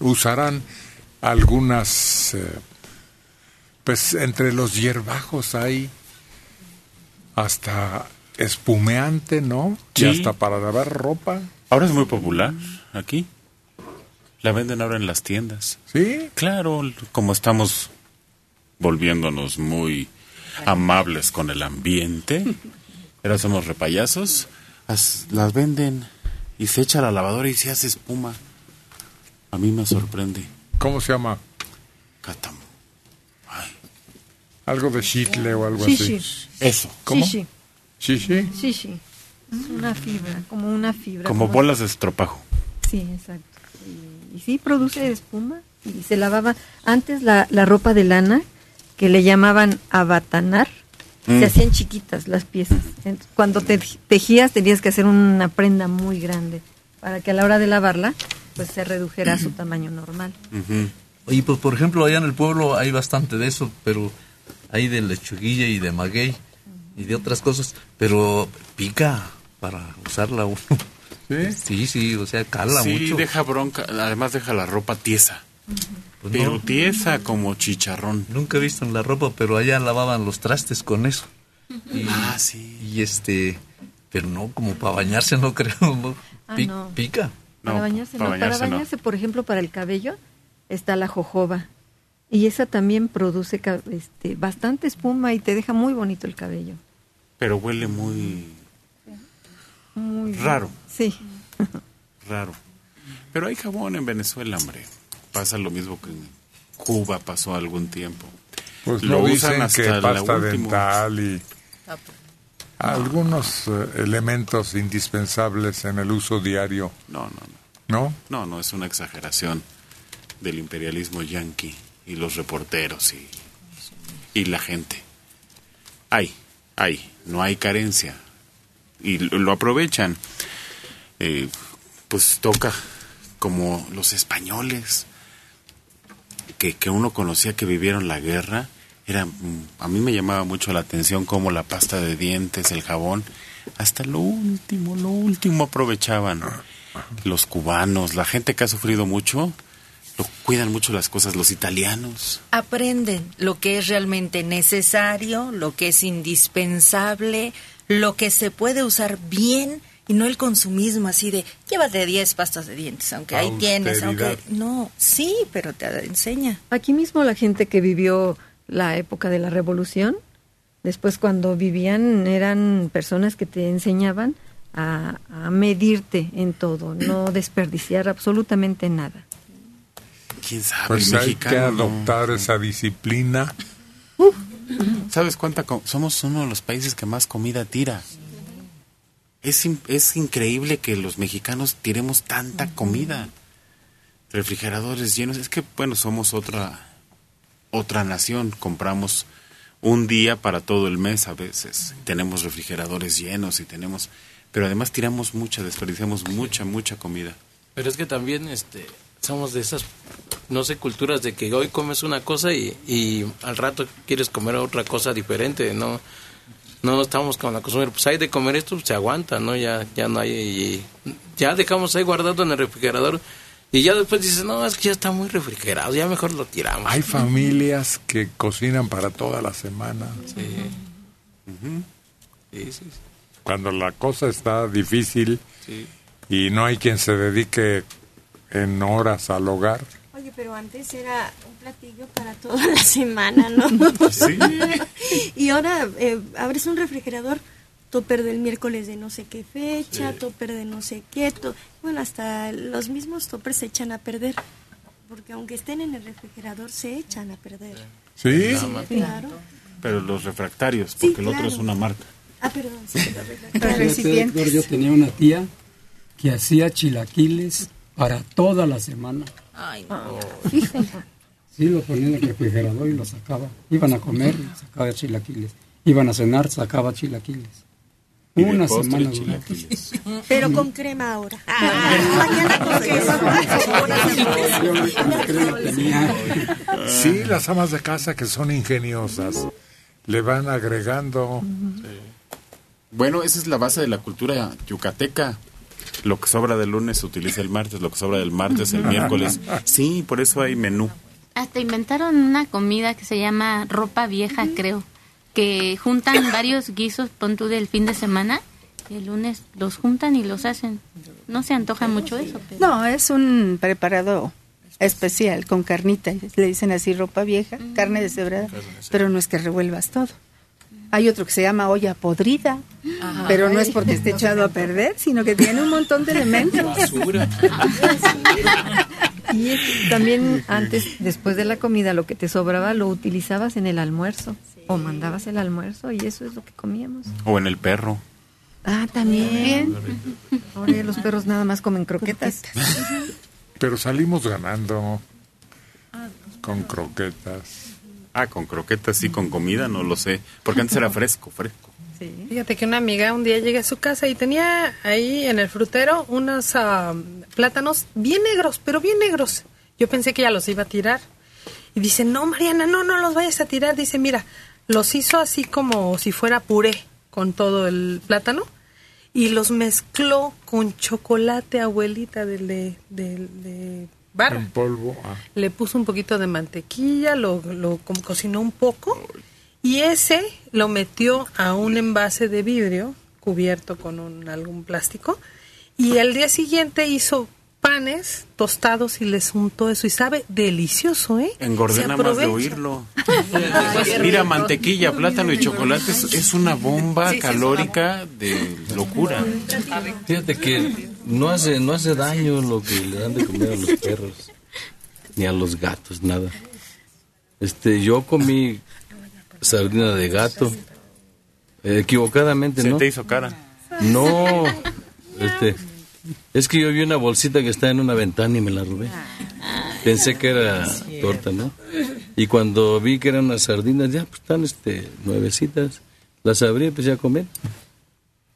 Usarán algunas, eh, pues entre los hierbajos hay hasta espumeante, ¿no? Sí. Y hasta para lavar ropa. Ahora es muy popular aquí. La venden ahora en las tiendas. ¿Sí? Claro, como estamos volviéndonos muy amables con el ambiente, ahora somos repayazos, as- las venden y se echa a la lavadora y se hace espuma. A mí me sorprende. ¿Cómo se llama? Cátamo. Algo de chitle o algo Shishi. así. Eso. ¿Cómo? Shishi. ¿Shishi? Sí, sí. Es una fibra, como una fibra. Como bolas de estropajo. Sí, exacto. Y, y sí, produce espuma. Y se lavaba antes la, la ropa de lana, que le llamaban abatanar, Mm. se hacían chiquitas las piezas. Cuando te tejías tenías que hacer una prenda muy grande para que a la hora de lavarla pues se redujera a su tamaño normal. Oye, pues por ejemplo, allá en el pueblo hay bastante de eso, pero hay de lechuguilla y de maguey y de otras cosas, pero pica para usarla uno. ¿Sí? Sí, sí, o sea, cala sí, mucho. deja bronca, además deja la ropa tiesa. Pues pero no. tiesa como chicharrón. Nunca he visto en la ropa, pero allá lavaban los trastes con eso. Y, Ah, sí. Y este, pero no, como para bañarse no creo, ¿no? Ah, Pi- no. Pica. Para bañarse, no. Para bañarse, por ejemplo, para el cabello está la jojoba Y esa también produce este, bastante espuma y te deja muy bonito el cabello. Pero huele muy Muy raro, Sí. raro. Pero hay jabón en Venezuela, hombre. Pasa lo mismo que en Cuba pasó algún tiempo. Pues Lo no usan dicen hasta que la pasta dental y algunos eh, elementos indispensables en el uso diario. No, no, no. ¿No? No, no, es una exageración del imperialismo yanqui y los reporteros y, y la gente. Hay, hay, no hay carencia. Y lo, lo aprovechan. Eh, pues toca como los españoles que, que uno conocía que vivieron la guerra. Era, mm, a mí me llamaba mucho la atención cómo la pasta de dientes, el jabón, hasta lo último, lo último aprovechaban. Los cubanos, la gente que ha sufrido mucho, lo cuidan mucho las cosas, los italianos. Aprenden lo que es realmente necesario, lo que es indispensable, lo que se puede usar bien y no el consumismo así de llévate 10 pastas de dientes, aunque ahí tienes, aunque no, sí, pero te enseña. Aquí mismo la gente que vivió la época de la revolución, después cuando vivían eran personas que te enseñaban a, a medirte en todo, no desperdiciar absolutamente nada. ¿Quién sabe? Pues hay que no. adoptar esa disciplina. ¿Sabes cuánta? Somos uno de los países que más comida tira. Es, es increíble que los mexicanos tiremos tanta comida. Refrigeradores llenos. Es que, bueno, somos otra, otra nación. Compramos un día para todo el mes a veces. Tenemos refrigeradores llenos y tenemos... Pero además tiramos mucha, desperdiciamos mucha, mucha comida. Pero es que también este somos de esas, no sé, culturas de que hoy comes una cosa y, y al rato quieres comer otra cosa diferente, ¿no? No estamos con la costumbre, pues hay de comer esto, se aguanta, ¿no? Ya, ya no hay, y ya dejamos ahí guardado en el refrigerador y ya después dices, no, es que ya está muy refrigerado, ya mejor lo tiramos. Hay familias que cocinan para toda la semana. Sí. Sí, sí, sí. Cuando la cosa está difícil y no hay quien se dedique en horas al hogar. Oye, pero antes era un platillo para toda la semana, ¿no? Sí. y ahora eh, abres un refrigerador, topper del miércoles de no sé qué fecha, Sí. topper de no sé qué. to- Bueno, hasta los mismos toppers se echan a perder. Porque aunque estén en el refrigerador, se echan a perder. ¿Sí? claro. Pero los refractarios, porque el otro es una marca. Ah, perdón, sí, los refractarios. Yo tenía una tía que hacía chilaquiles para toda la semana. Ay, Sí, lo ponía en el refrigerador y lo sacaba. Iban a comer, sacaba chilaquiles. Iban a cenar, sacaba chilaquiles. Y Una semana chilaquiles. Pero con crema ahora. Sí, las amas de casa que son ingeniosas le van agregando. Bueno, esa es la base de la cultura yucateca. Lo que sobra del lunes se utiliza el martes, lo que sobra del martes el miércoles. Sí, por eso hay menú. Hasta inventaron una comida que se llama ropa vieja, creo, que juntan varios guisos, pon tú del fin de semana, y el lunes los juntan y los hacen. No se antoja mucho eso, pero... No, es un preparado especial con carnita. Le dicen así ropa vieja, carne deshebrada, pero no es que revuelvas todo. Hay otro que se llama olla podrida, Ajá. pero no es porque esté echado a perder, sino que tiene un montón de elementos. Y es que también antes, después de la comida, lo que te sobraba lo utilizabas en el almuerzo o mandabas el almuerzo y eso es lo que comíamos. O en el perro. Ah, también. Ahora ya los perros nada más comen croquetas. Pero salimos ganando con croquetas. Ah, con croquetas y con comida, no lo sé. Porque antes era fresco, fresco. Fíjate que una amiga un día llegué a su casa y tenía ahí en el frutero unos ah, plátanos bien negros, pero bien negros. Yo pensé que ya los iba a tirar. Y dice, no, Mariana, no, no los vayas a tirar. Dice, mira, los hizo así como si fuera puré con todo el plátano y los mezcló con chocolate, abuelita, del de, del de barra. En polvo. ah. Le puso un poquito de mantequilla, lo, lo co- cocinó un poco y ese lo metió a un envase de vidrio cubierto con un, algún plástico y al día siguiente hizo panes tostados y les untó eso y sabe delicioso, ¿eh? Engordé nada más de oírlo. Mira, mantequilla, plátano y chocolate es, es una bomba Sí, sí, calórica de locura. Fíjate que no hace, no hace daño lo que le dan de comer a los perros, ni a los gatos, nada. Este, yo comí sardina de gato, eh, equivocadamente, Se ¿no? te hizo cara. No, este, es que yo vi una bolsita que está en una ventana y me la robé. Pensé que era torta, ¿no? Y cuando vi que eran unas sardinas, ya pues están este, nuevecitas, las abrí y empecé a comer.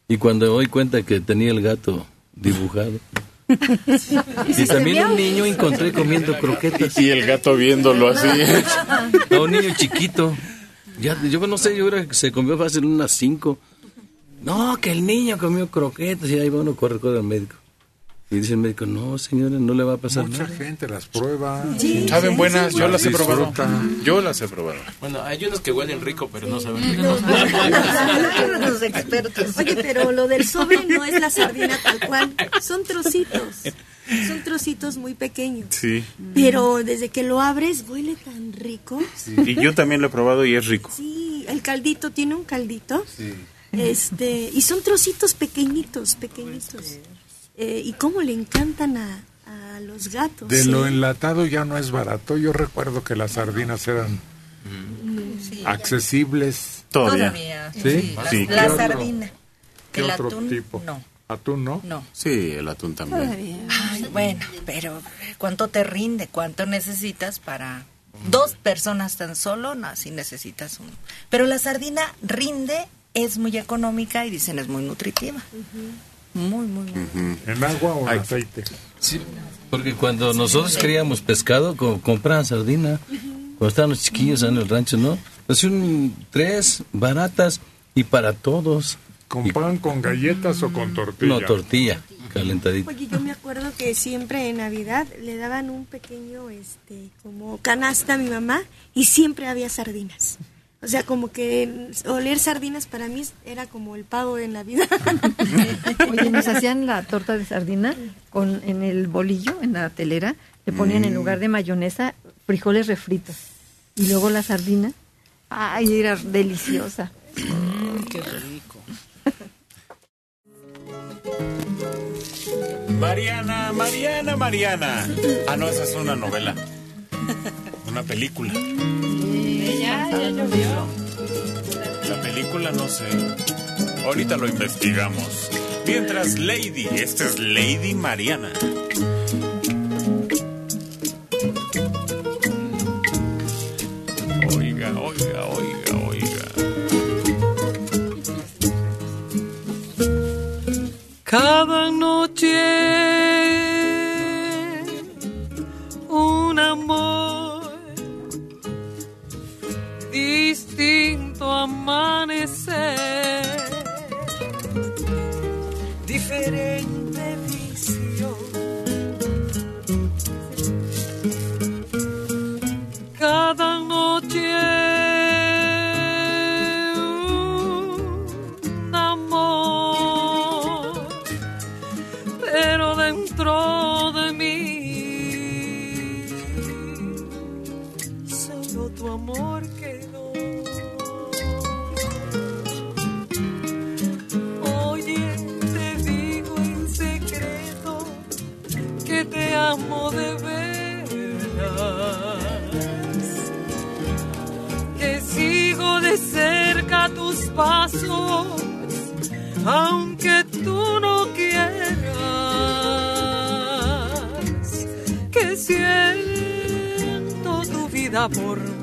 Y cuando me doy cuenta que tenía el gato dibujado. Y también un niño encontré comiendo croquetas. Y el gato viéndolo así. A un niño chiquito. Ya, yo no sé, yo creo que se comió fácil unas cinco. No, que el niño comió croquetas y ahí va uno corre, corre al médico. Y dice el médico, no señora, no le va a pasar Mucha nada. gente las prueba. Saben buenas, yo las he probado. Yo las he probado. Bueno, hay unos que huelen rico, pero no saben rico. Los expertos. Oye, pero lo del sobre no es la sardina tal cual, son trocitos. Son trocitos muy pequeños. Sí. Pero desde que lo abres huele tan rico. Y yo también lo he probado y es rico. Sí, el caldito tiene un caldito. Este, y son trocitos pequeñitos, pequeñitos. Eh, y cómo le encantan a, a los gatos. De sí. lo enlatado ya no es barato. Yo recuerdo que las sardinas eran accesibles. Todavía. ¿Sí? Sí. La ¿Qué otro- sardina. ¿Qué El otro atún, tipo? no. ¿Atún no? No. Sí, el atún también. Ay, bueno, pero ¿cuánto te rinde? ¿Cuánto necesitas para dos personas tan solo? No, sí necesitas uno. Pero la sardina rinde, es muy económica y dicen es muy nutritiva. Muy, muy, muy. ¿En agua o en aceite? Sí, porque cuando nosotros queríamos pescado, co- compraban sardina. Cuando estaban los chiquillos en el rancho, ¿no? Pues un, tres baratas y para todos. ¿Con pan, con galletas o con tortilla? No, tortilla, calentadita. Oye, yo me acuerdo que siempre en Navidad le daban un pequeño, este, como canasta a mi mamá y siempre había sardinas. O sea, como que oler sardinas para mí era como el pavo de Navidad. Oye, nos hacían la torta de sardina con en el bolillo, en la telera, le ponían en lugar de mayonesa frijoles refritos y luego la sardina. Ay, era deliciosa. qué rico. Mariana, Mariana, Mariana. Ah, no, esa es una novela. Una película. Ya, ya llovió. La película no sé. Ahorita lo investigamos. Mientras Lady, esta es Lady Mariana. Oiga, oiga, oiga, oiga. Cada noche amanecer, diferente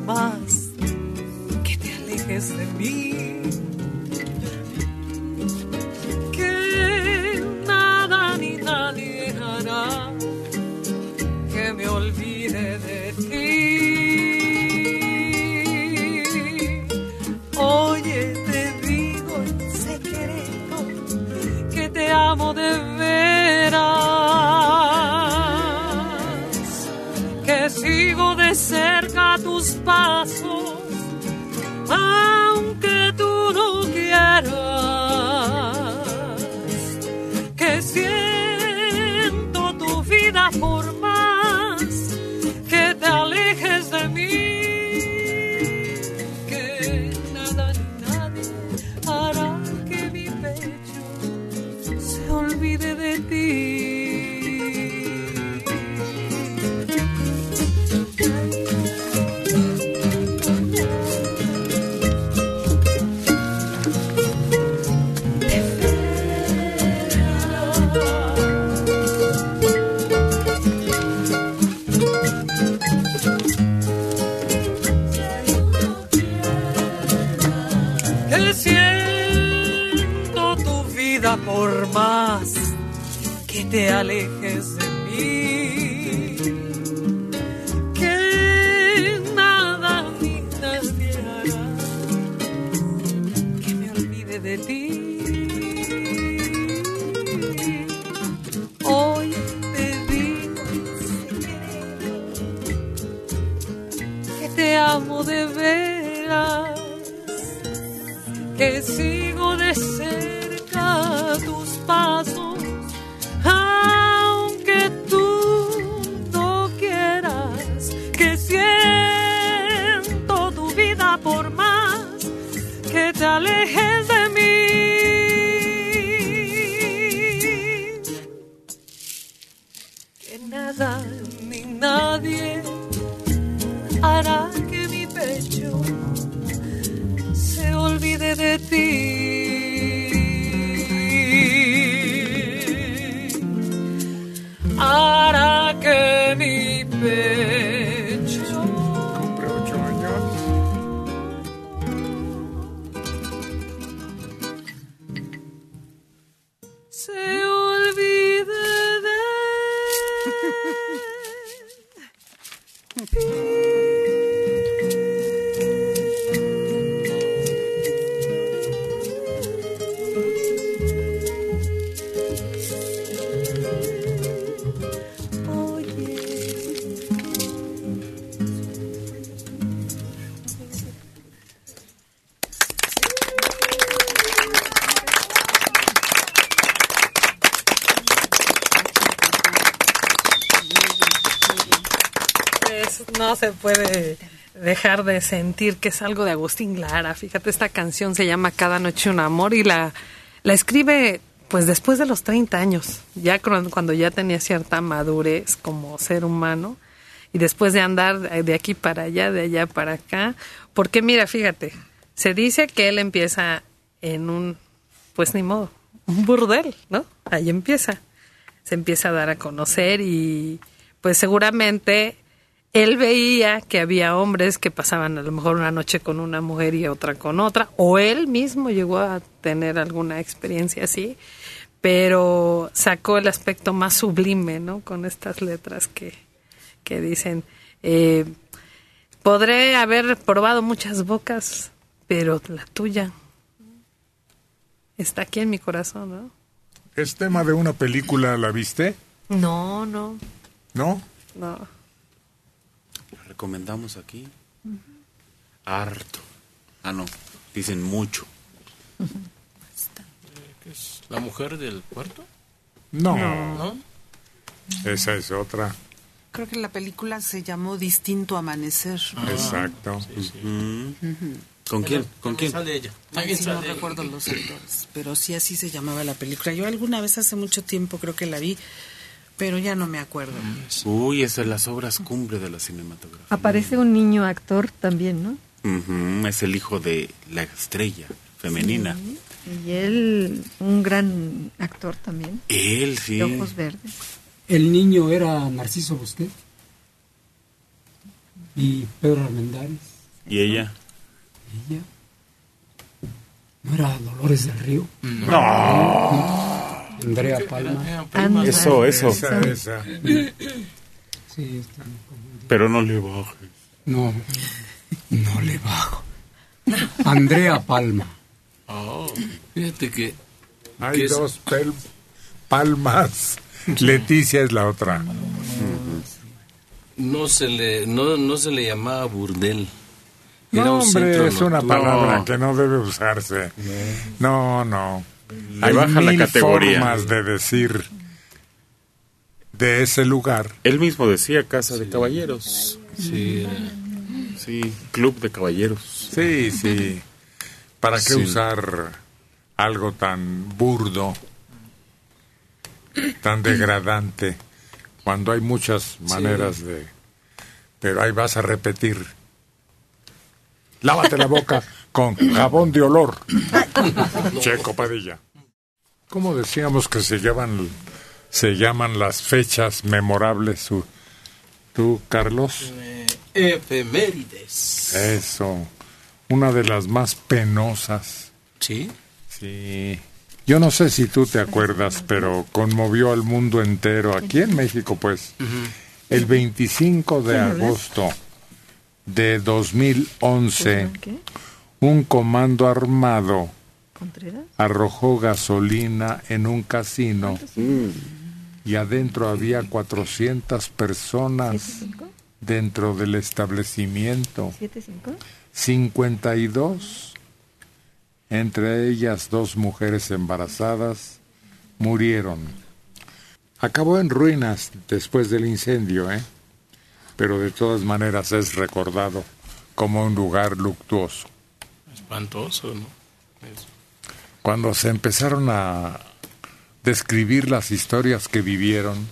por sentir que es algo de Agustín Lara. Fíjate, esta canción se llama Cada noche un amor y la, la escribe pues después de los 30 años, ya cuando ya tenía cierta madurez como ser humano y después de andar de aquí para allá, de allá para acá, porque mira, fíjate, se dice que él empieza en un, pues ni modo, un burdel, ¿no? Ahí empieza, se empieza a dar a conocer y pues seguramente él veía que había hombres que pasaban a lo mejor una noche con una mujer y otra con otra, o él mismo llegó a tener alguna experiencia así, pero sacó el aspecto más sublime, ¿no? Con estas letras que, que dicen, eh, podré haber probado muchas bocas, pero la tuya está aquí en mi corazón, ¿no? ¿Es tema de una película, la viste? No, no, ¿No? no. Recomendamos aquí. Harto. Ah, no. Dicen mucho. ¿Qué es? ¿La mujer del puerto? No. ¿No? Esa es otra. Creo que la película se llamó Distinto Amanecer. Exacto. Ujú. Ujú. ¿Con quién? ¿Con quién? Sale ella. Ay, sí, no sale ella. recuerdo los actores, pero sí así se llamaba la película. Yo alguna vez hace mucho tiempo creo que la vi, pero ya no me acuerdo. Uy, esa es las obras cumbre de la cinematografía. Aparece un niño actor también, ¿no? Ujú, Es el hijo de la estrella femenina. Y él, un gran actor también. Él, sí. De ojos verdes. El niño era Narciso Bosquet y Pedro Armendáriz. ¿Y ella? Ella. ¿No era Dolores del Río? No. Andrea Palma. Anda. Eso, eso. Esa, esa. Sí, confundidos. Pero no le bajes. No, no le bajo. Andrea Palma. Oh, fíjate que Hay dos palmas. Leticia es la otra. no se le no, no se le llamaba burdel. No, Era hombre, es una nocturno. palabra que no debe usarse. No, no. Le Hay baja la mil categoría. formas de decir. de ese lugar. Él mismo decía Casa de Caballeros. Sí. Sí, Club de Caballeros. Sí, sí. ¿Para qué Sí. usar algo tan burdo, tan degradante, cuando hay muchas maneras de... Pero ahí vas a repetir. Lávate la boca con jabón de olor. Checo Padilla. ¿Cómo decíamos que se llaman, se llaman las fechas memorables? su- ¿Tú, Carlos? Efemérides. Eso. Una de las más penosas. ¿Sí? Sí. Yo no sé si tú te acuerdas, pero conmovió al mundo entero, aquí en México, pues. El 25 de agosto de 2011, un comando armado arrojó gasolina en un casino y adentro había 400 personas dentro del establecimiento. ¿Siete, cinco? 52, entre ellas dos mujeres embarazadas, murieron. Acabó en ruinas después del incendio, ¿eh? pero de todas maneras es recordado como un lugar luctuoso. Espantoso, ¿no? Cuando se empezaron a describir las historias que vivieron,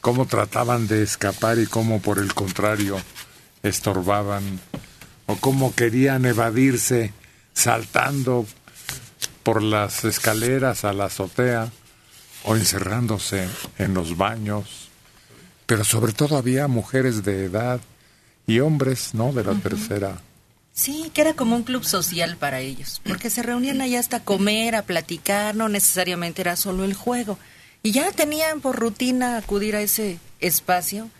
cómo trataban de escapar y cómo por el contrario estorbaban, o cómo querían evadirse saltando por las escaleras a la azotea o encerrándose en los baños. Pero sobre todo había mujeres de edad y hombres, ¿no? De la tercera. Sí, que era como un club social para ellos, porque se reunían allá hasta comer, a platicar, no necesariamente era solo el juego. Y ya tenían por rutina acudir a ese espacio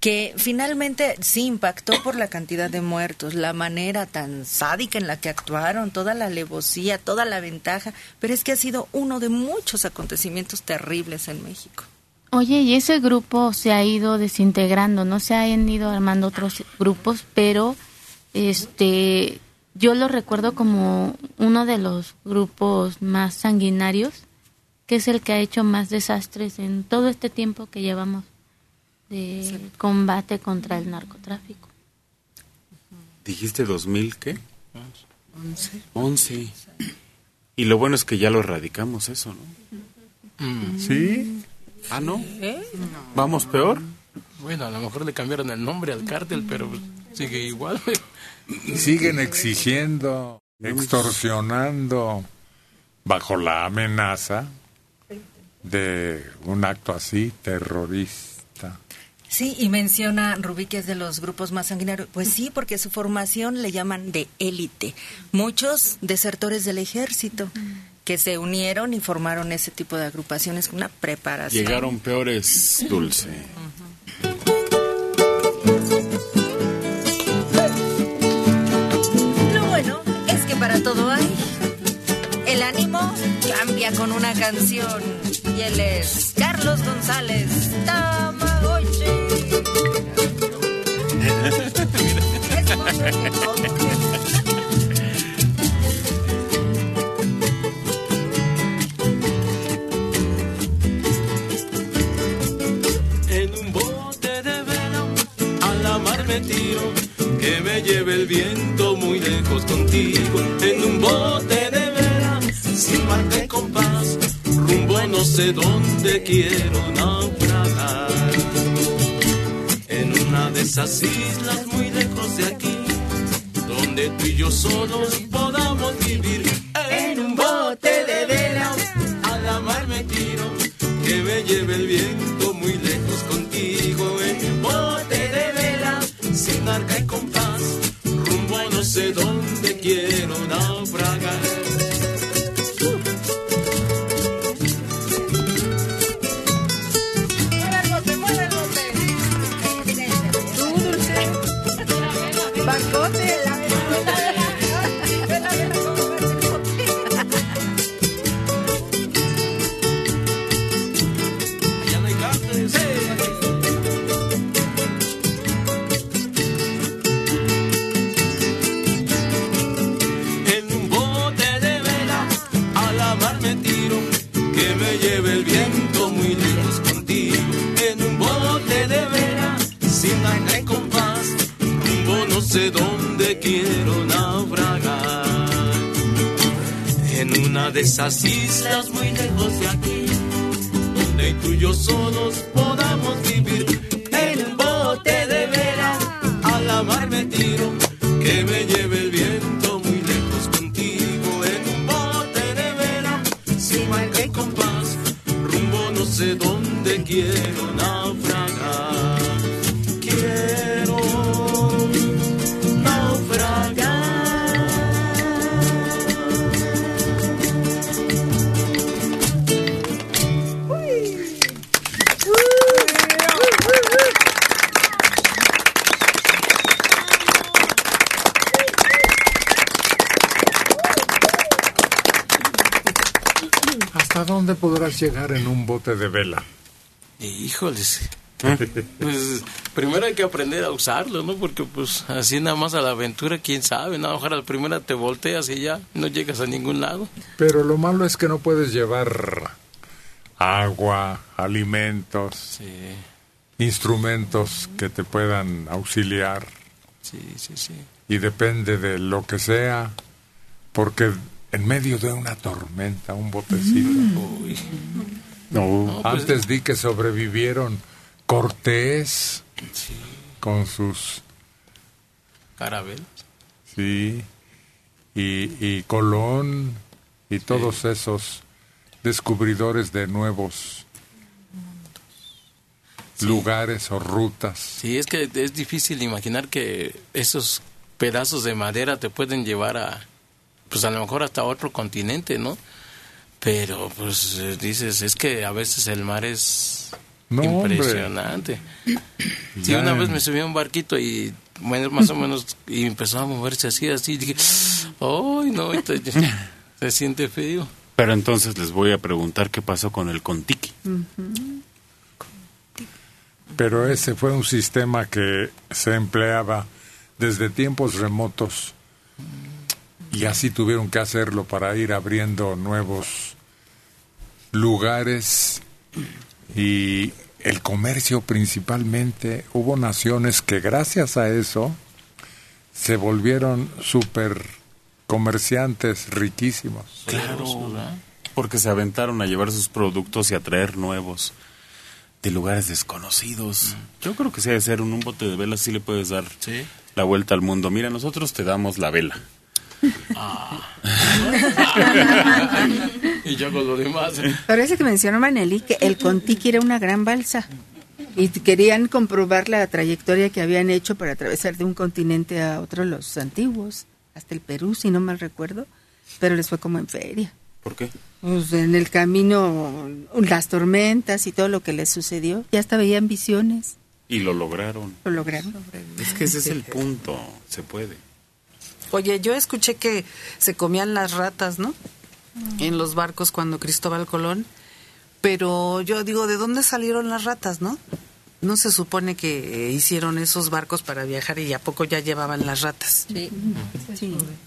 que finalmente sí impactó por la cantidad de muertos, la manera tan sádica en la que actuaron, toda la alevosía, toda la ventaja, pero es que ha sido uno de muchos acontecimientos terribles en México. Oye, y ese grupo se ha ido desintegrando, no se han ido armando otros grupos, pero este yo lo recuerdo como uno de los grupos más sanguinarios, que es el que ha hecho más desastres en todo este tiempo que llevamos de combate contra el narcotráfico. ¿Dijiste 2000 qué? 11. Y lo bueno es que ya lo erradicamos eso, ¿no? Mm. ¿Sí? Ah, ¿no? ¿Vamos peor? Bueno, a lo mejor le cambiaron el nombre al cártel, pero sigue igual. Y siguen exigiendo, extorsionando, bajo la amenaza de un acto así terrorista. Sí, y menciona Rubí que es de los grupos más sanguinarios. Pues sí, porque su formación le llaman de élite. Muchos desertores del ejército que se unieron y formaron ese tipo de agrupaciones con una preparación. Llegaron peores, Dulce. Para todo hay. El ánimo cambia con una canción. Y él es Carlos González Tamagotchi. En un bote de vela a la mar me tiro, que me lleve el viento muy lejos contigo. En un bote de vela, sin marca y compás, rumbo no sé dónde quiero naufragar. En una de esas islas muy lejos de aquí, donde tú y yo solos podamos vivir. En un bote de vela a la mar me tiro, que me lleve el viento compás, rumbo no sé dónde quiero naufragar. De esas islas muy lejos de aquí, donde tú y yo solos podamos vivir en un bote de vela. A la mar me tiro, que me lleve el viento muy lejos contigo en un bote de vela, sin marca y compás, rumbo no sé dónde quiero naufragar. Llegar en un bote de vela? Híjoles. Pues primero hay que aprender a usarlo, ¿no? Porque pues así nada más a la aventura, quién sabe, ¿no? Ojalá la primera te volteas y ya no llegas a ningún lado. Pero lo malo es que no puedes llevar agua, alimentos, instrumentos que te puedan auxiliar. Sí, sí, sí. Y depende de lo que sea, porque en medio de una tormenta, un botecito. Uy. No, pues- antes di que sobrevivieron Cortés con sus Carabel. sí y, y Colón y todos esos descubridores de nuevos lugares o rutas. Sí, es que es difícil imaginar que esos pedazos de madera te pueden llevar a, pues a lo mejor hasta otro continente, ¿no? Pero pues eh, dices, es que a veces el mar es No, hombre. impresionante. Sí, Ya una vez me subí a un barquito y bueno, más o menos y empezó a moverse así, así, y dije, ¡ay, no! y te- se siente feo. Pero entonces les voy a preguntar qué pasó con el Contiki. Pero ese fue un sistema que se empleaba desde tiempos remotos y así tuvieron que hacerlo para ir abriendo nuevos lugares y el comercio principalmente. Hubo naciones que gracias a eso se volvieron super comerciantes riquísimos. Claro, porque se aventaron a llevar sus productos y a traer nuevos de lugares desconocidos. Yo creo que si ha de ser un, un bote de vela, sí le puedes dar la vuelta al mundo. Mira, nosotros te damos la vela. Y yo con lo demás. Parece que mencionó Maneli que el Contiki era una gran balsa y querían comprobar la trayectoria que habían hecho para atravesar de un continente a otro los antiguos, hasta el Perú, si no mal recuerdo, pero les fue como en feria. ¿Por qué? Pues en el camino, las tormentas y todo lo que les sucedió, ya hasta veían visiones, Y lo lograron. lo lograron. Es que ese es el punto. Se puede. Oye, yo escuché que se comían las ratas, ¿no? En los barcos cuando Cristóbal Colón. Pero yo digo, ¿de dónde salieron las ratas, no? No se supone que hicieron esos barcos para viajar y a poco ya llevaban las ratas. Sí.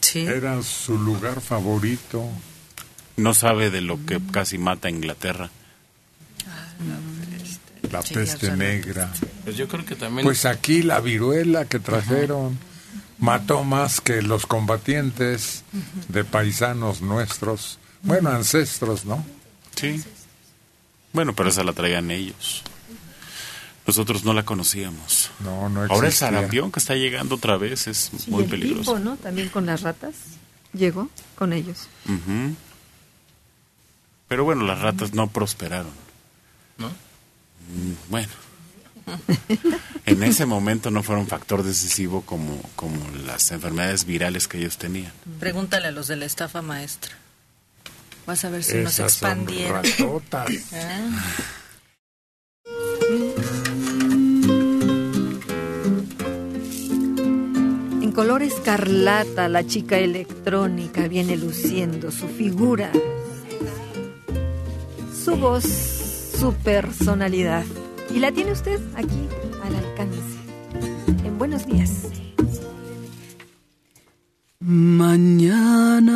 Sí. Era su lugar favorito. No sabe de lo que casi mata a Inglaterra. La peste negra. Pues yo creo que también... Pues aquí la viruela que trajeron mató más que los combatientes de paisanos nuestros, bueno, ancestros, ¿no? Sí. Bueno, pero esa la traían ellos. Nosotros no la conocíamos. No, no Ahora el existía. sarampión que está llegando otra vez es Sí, muy el peligroso. tipo, ¿no? También con las ratas. Llegó con ellos. Pero bueno, las ratas no prosperaron. ¿No? Mm, Bueno. En ese momento no fueron factor decisivo como, como las enfermedades virales que ellos tenían. Pregúntale a los de la estafa maestra. Vas a ver si nos Esas expandieron. Ah. En color escarlata, la chica electrónica viene luciendo su figura, su voz, su personalidad. Y la tiene usted aquí al alcance. En buenos días. Mañana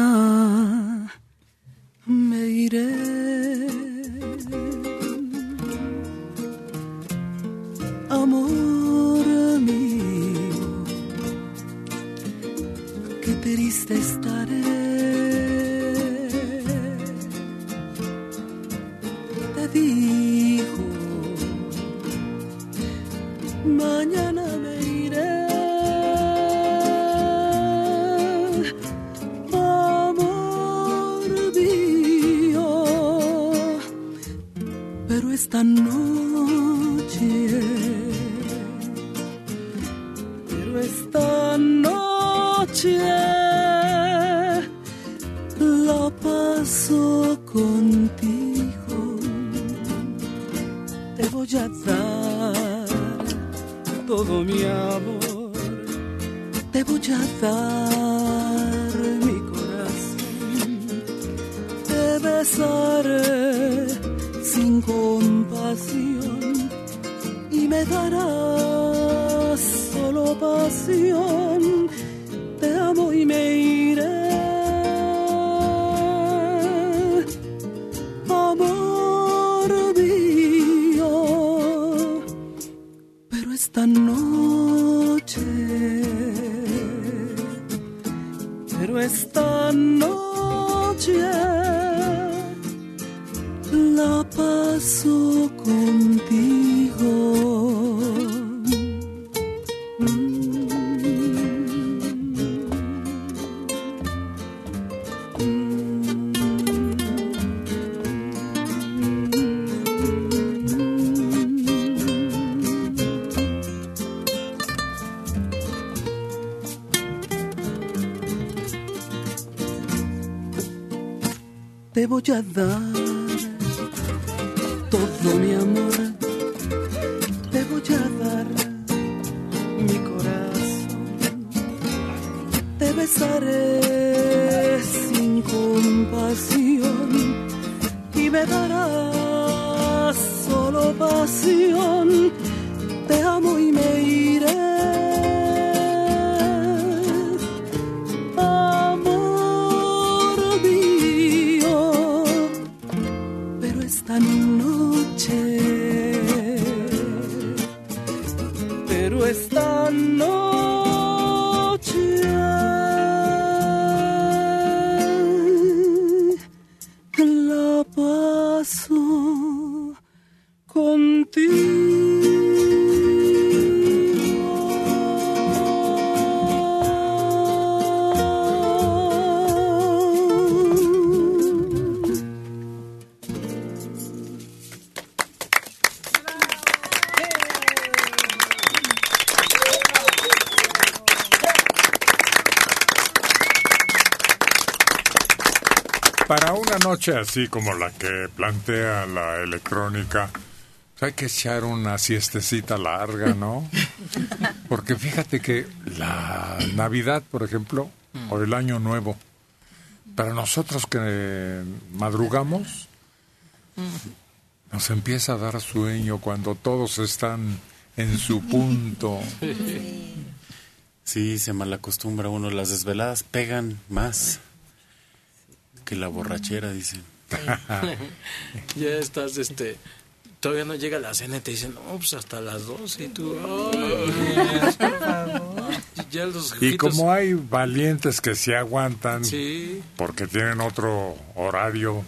Te voy a noche así como la que plantea la electrónica, pues hay que echar una siestecita larga, ¿no? Porque fíjate que la Navidad, por ejemplo, o el Año Nuevo, para nosotros que madrugamos, nos empieza a dar sueño cuando todos están en su punto. Sí, se malacostumbra uno. Las desveladas pegan más que la borrachera, dicen. ya estás, este, todavía no llega la cena y te dicen, no, pues hasta las 12 y tú, por favor. Ya los Y como hay valientes que se aguantan Sí. porque tienen otro horario,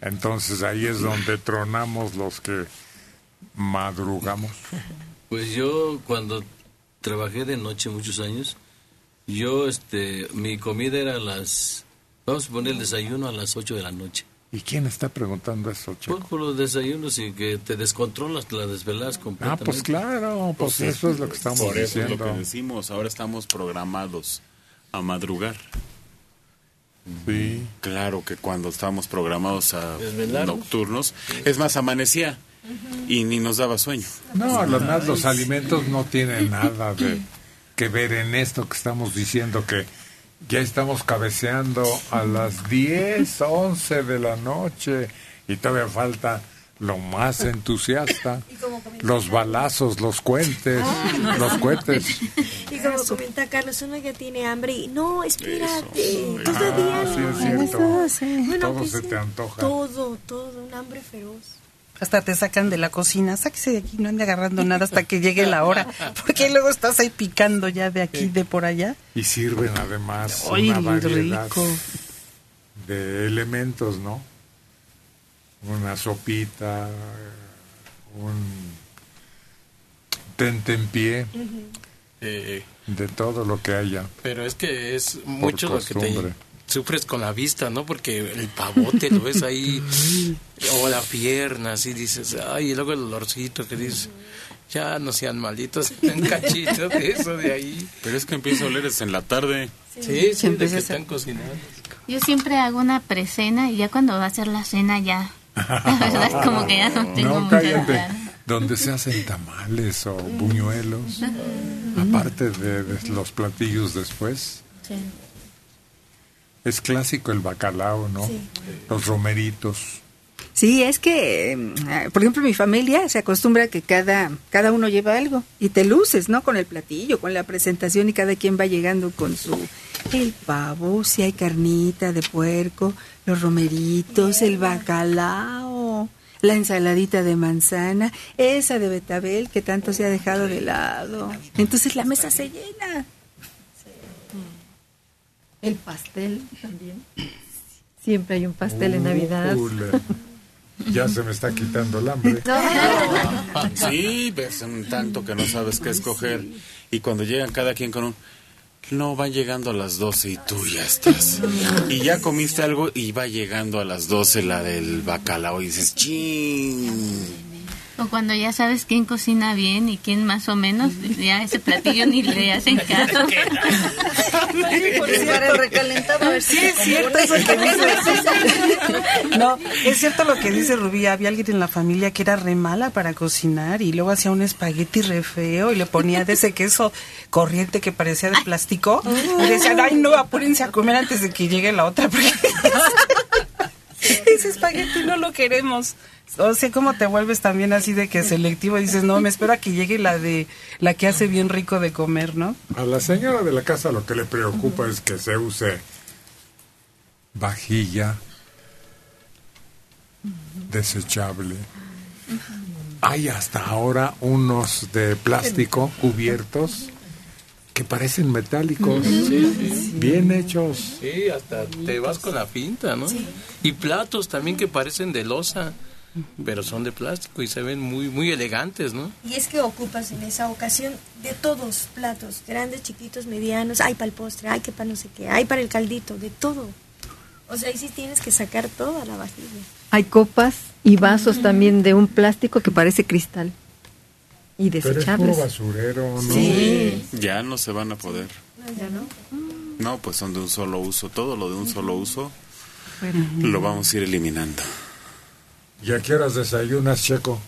entonces ahí es donde tronamos los que madrugamos. Pues yo cuando trabajé de noche muchos años, yo este mi comida era a las vamos a poner el desayuno a las 8 de la noche. ¿Y quién está preguntando eso, Checo? Por, por los desayunos y que te descontrolas, te las desvelas Ah, completamente. pues claro, pues eso es lo que estamos Por eso es diciendo. lo que decimos. Ahora estamos programados a madrugar. Sí. Claro que cuando estábamos programados a Desvelarnos. nocturnos, es más, amanecía y ni nos daba sueño. No, además los alimentos no tienen nada de que ver en esto que estamos diciendo que ya estamos cabeceando a las 10, 11 de la noche y todavía falta lo más entusiasta, los balazos, los cuentes, Ah. los cohetes. Y como comenta Carlos, uno ya tiene hambre y no, espérate, Ah, todavía sí, no. es cierto. Bueno, Todo pues se sí, te antoja. Todo, todo, un hambre feroz. Hasta te sacan de la cocina, sáquese de aquí, no ande agarrando nada hasta que llegue la hora, porque luego estás ahí picando ya de aquí, de por allá. Y sirven además Ay, una variedad rico. de elementos, ¿no? Una sopita, un tentempié Eh, de todo lo que haya. pero es que es mucho lo que te. Sufres con la vista, ¿no? Porque el pavote lo ves ahí, o la pierna, así dices, ay, y luego el olorcito que dices, ya no sean malditos, un cachito de eso de ahí. Pero es que empieza a oler desde en la tarde. Sí, sí, de empieza que están cocinando. Yo siempre hago una precena y ya cuando va a ser la cena ya. La verdad es como que ya no tengo No, cállate. Donde se hacen tamales o buñuelos, aparte de, de los platillos después. Es clásico el bacalao, ¿no? Los romeritos. Sí, es que, eh, por ejemplo, mi familia se acostumbra a que cada, cada uno lleva algo y te luces, ¿no? Con el platillo, con la presentación y cada quien va llegando con su el pavo, si hay carnita de puerco, los romeritos, el bacalao, la ensaladita de manzana, esa de betabel que tanto se ha dejado de lado. Entonces la mesa se llena. El pastel también. Siempre hay un pastel en Navidad. Ule. Ya se me está quitando el hambre. Sí, ves un tanto que no sabes qué escoger. Y cuando llegan cada quien con un... No, van llegando a las 12 y tú ya estás. Y ya comiste algo y va llegando a las 12 la del bacalao y dices, ¡chin! O cuando ya sabes quién cocina bien y quién más o menos, ya ese platillo ni le hacen caso. Para el recalentado, a ver si Sí, es se cierto eso que dice. No, es cierto lo que dice Rubí. Había alguien en la familia que era re mala para cocinar y luego hacía un espagueti re feo y le ponía de ese queso corriente que parecía de plástico. Y decían, ay, no, apúrense a comer antes de que llegue la otra. Porque ese espagueti no lo queremos. O sea, cómo te vuelves también así de que selectivo. Dices, no, me espero que llegue la de la que hace bien rico de comer, ¿no? A la señora de la casa lo que le preocupa es que se use vajilla desechable. Hay hasta ahora unos de plástico cubiertos que parecen metálicos, bien hechos. Sí, hasta te vas con la pinta, ¿no? Y platos también que parecen de losa, pero son de plástico y se ven muy muy elegantes, ¿no? Y es que ocupas en esa ocasión de todos platos, grandes, chiquitos, medianos, hay para el postre, hay que para no sé qué, hay para el caldito, de todo. O sea, ahí sí tienes que sacar toda la vajilla. Hay copas y vasos también de un plástico que parece cristal. Y Pero es puro desechables. basurero, ¿no? Sí. Ya no se van a poder. ¿Ya no? No, pues son de un solo uso. Todo lo de un solo uso lo vamos a ir eliminando. ¿Y a qué horas desayunas, Checo?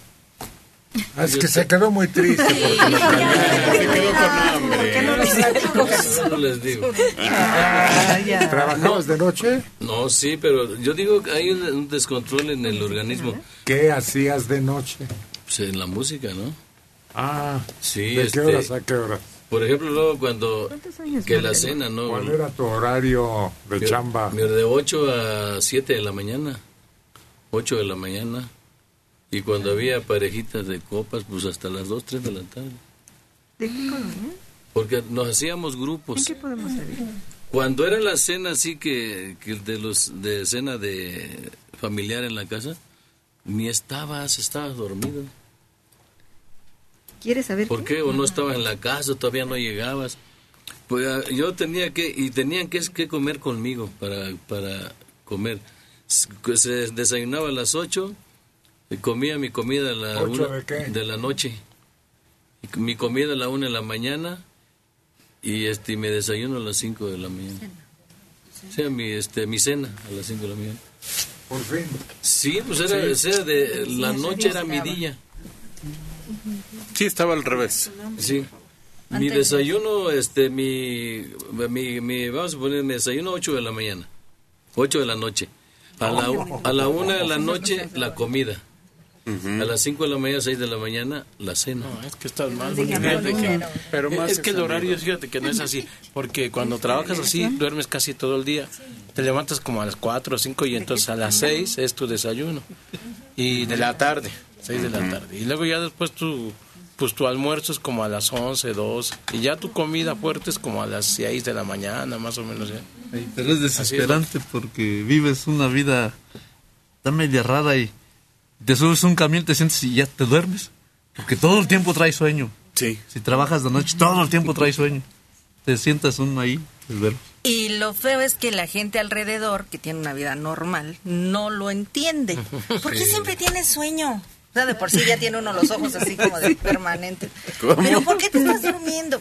Ah, es que se quedó muy triste porque lo Se quedó con hambre. No les digo. ¿Trabajabas de noche? No, sí, pero yo digo que hay un, un descontrol en el organismo. ¿Qué hacías de noche? Pues en la música, ¿no? Ah, Sí, ¿de este, qué horas a qué horas? Por ejemplo, luego cuando que la cena, ¿no? ¿Cuál era tu horario de Mi- chamba? mi- de 8 a 7 de la mañana. 8 de la mañana. Y cuando había parejitas de copas, pues hasta las 2, 3 de la tarde. ¿De qué colonia? Porque nos hacíamos grupos. ¿En qué podemos saber? Cuando era la cena así que, que de los de cena de familiar en la casa, ni estabas, estabas dormido. ¿Quieres saber ¿Por qué? O no estabas en la casa, todavía no llegabas. Pues ah, yo tenía que, y tenían que, que comer conmigo para, para comer. Se desayunaba a las 8, comía mi comida a la ¿Ocho una de qué? la noche. Y mi comida a la 1 de la mañana y este y me desayuno a las 5 de la mañana. O sea, mi, este, mi cena a las 5 de la mañana. Por fin. Sí, pues era, o sea, de, la noche era mi día. Sí, estaba al revés. Sí. Mi desayuno, este, mi, mi, mi, vamos a poner mi desayuno 8 de la mañana, 8 de la noche. A la, a la 1 de la noche, la comida. A las 5 de la mañana, 6 de la mañana, la cena. No, es que estás mal. porque fíjate que, Pero más es que el horario, fíjate que no es así. Porque cuando trabajas así, duermes casi todo el día. Te levantas como a las 4 o 5 y entonces a las 6 es tu desayuno. Y de la tarde, 6 de la tarde. Y luego ya después tu, pues tu almuerzo es como a las 11, 12. Y ya tu comida fuerte es como a las 6 de la mañana, más o menos. ¿ya? Pero es desesperante porque vives una vida tan media rara y te subes a un camión, te sientes y ya te duermes. Porque todo el tiempo traes sueño. Sí. Si trabajas de noche, todo el tiempo traes sueño. Te sientas uno ahí, el ver. Y lo feo es que la gente alrededor, que tiene una vida normal, no lo entiende. ¿Por qué Sí. siempre tienes sueño? O sea, de por sí ya tiene uno los ojos así como de permanente. ¿Cómo? Pero ¿por qué te estás durmiendo?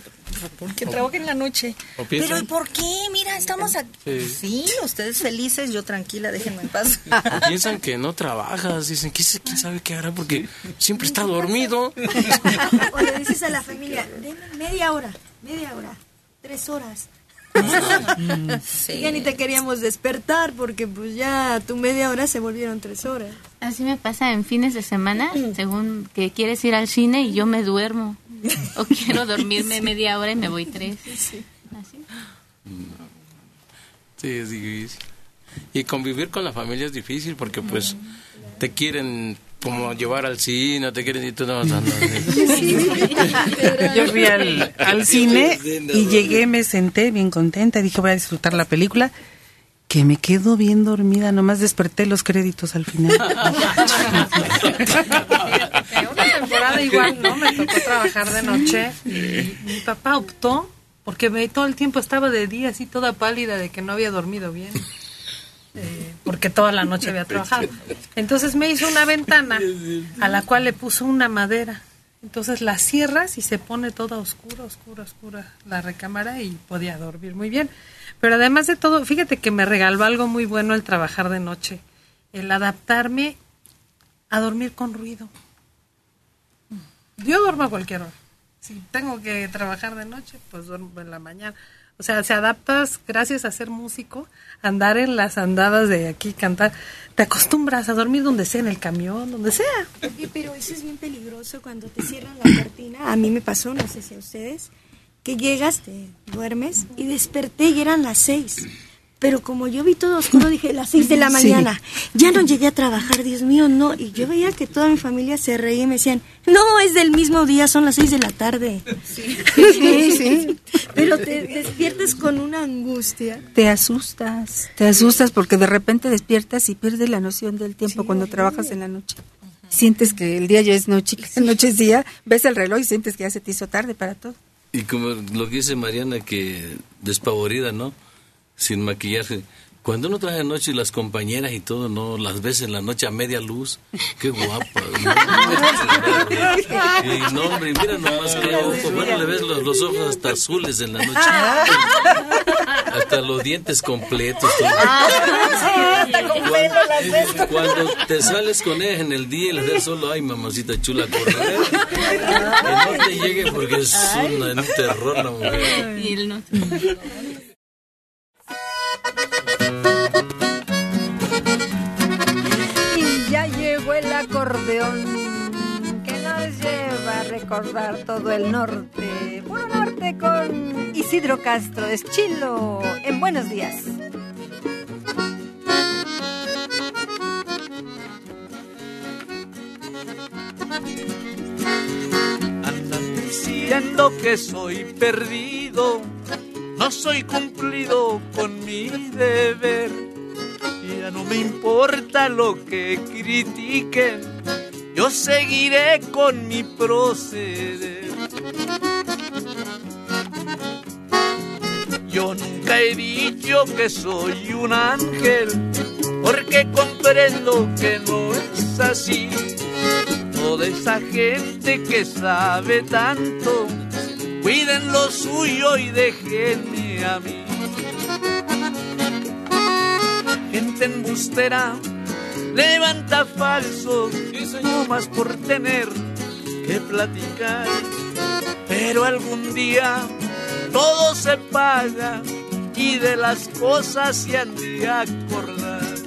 Porque trabajo en la noche. Pero ¿y por qué? Mira, estamos aquí. Sí. Sí, ustedes felices, yo tranquila, déjenme en paz. O piensan que no trabajas, dicen, ¿quién sabe- quién sabe qué hará? Porque siempre está dormido. O le dices a la familia, denme media hora, media hora, tres horas. Sí. Ya ni te queríamos despertar porque pues ya tu media hora se volvieron tres horas. Así me pasa en fines de semana, según que quieres ir al cine y yo me duermo. O quiero dormirme media hora y me voy tres. Así. Sí, es difícil. Y convivir con la familia es difícil porque pues te quieren como llevar al cine, te quieren y tú no vas a Yo fui al, al cine y llegué, me senté bien contenta, dije voy a disfrutar la película, que me quedo bien dormida, nomás desperté los créditos al final. Una temporada igual, ¿no? Me tocó trabajar de noche y mi papá optó porque me, todo el tiempo estaba de día así toda pálida de que no había dormido bien. eh, porque toda la noche había trabajado. Entonces me hizo una ventana a la cual le puso una madera. Entonces la cierras y se pone toda oscura, oscura, oscura la recámara y podía dormir muy bien. Pero además de todo, fíjate que me regaló algo muy bueno el trabajar de noche, el adaptarme a dormir con ruido. Yo duermo a cualquier hora. Si tengo que trabajar de noche, pues duermo en la mañana. O sea, se adaptas, gracias a ser músico, andar en las andadas de aquí, cantar. Te acostumbras a dormir donde sea, en el camión, donde sea. Pero eso es bien peligroso cuando te cierran la cortina. A mí me pasó, no sé si a ustedes, que llegas, te duermes y desperté y eran las seis. Pero como yo vi todo oscuro, dije las seis de la Sí. mañana. Ya no llegué a trabajar, Dios mío, no. Y yo veía que toda mi familia se reía y me decían, no, es del mismo día, son las seis de la tarde. Sí, sí. Pero te despiertas con una angustia. Te asustas, te asustas porque de repente despiertas y pierdes la noción del tiempo cuando trabajas en la noche. Sientes que el día ya es noche, que la noche es día, ves el reloj y sientes que ya se te hizo tarde para todo. Y como lo que dice Mariana, que despavorida, ¿no? Sin maquillaje. Cuando uno trae de noche y las compañeras y todo, ¿no? Las ves en la noche a media luz. Qué guapa. ¿no? Y no, hombre, mira nomás qué ojo. Bueno, le ves los, los ojos hasta azules en la noche. Hasta los dientes completos. todo. Cuando, cuando te sales con ella en el día y les das solo, ay, mamacita chula, correr. Que no te llegue porque es una, un terror la mujer. Y él no. Acordeón que nos lleva a recordar todo el norte. Puro norte con Isidro Castro, es chilo. En buenos días. Andan diciendo que soy perdido, no soy cumplido con mi deber. Ya no me importa lo que critiquen, yo seguiré con mi proceder. Yo nunca he dicho que soy un ángel, porque comprendo que no es así. Toda esa gente que sabe tanto, cuiden lo suyo y déjenme a mí. Gente embustera, levanta falsos, no más por tener que platicar. Pero algún día todo se paga y de las cosas se han de acordar.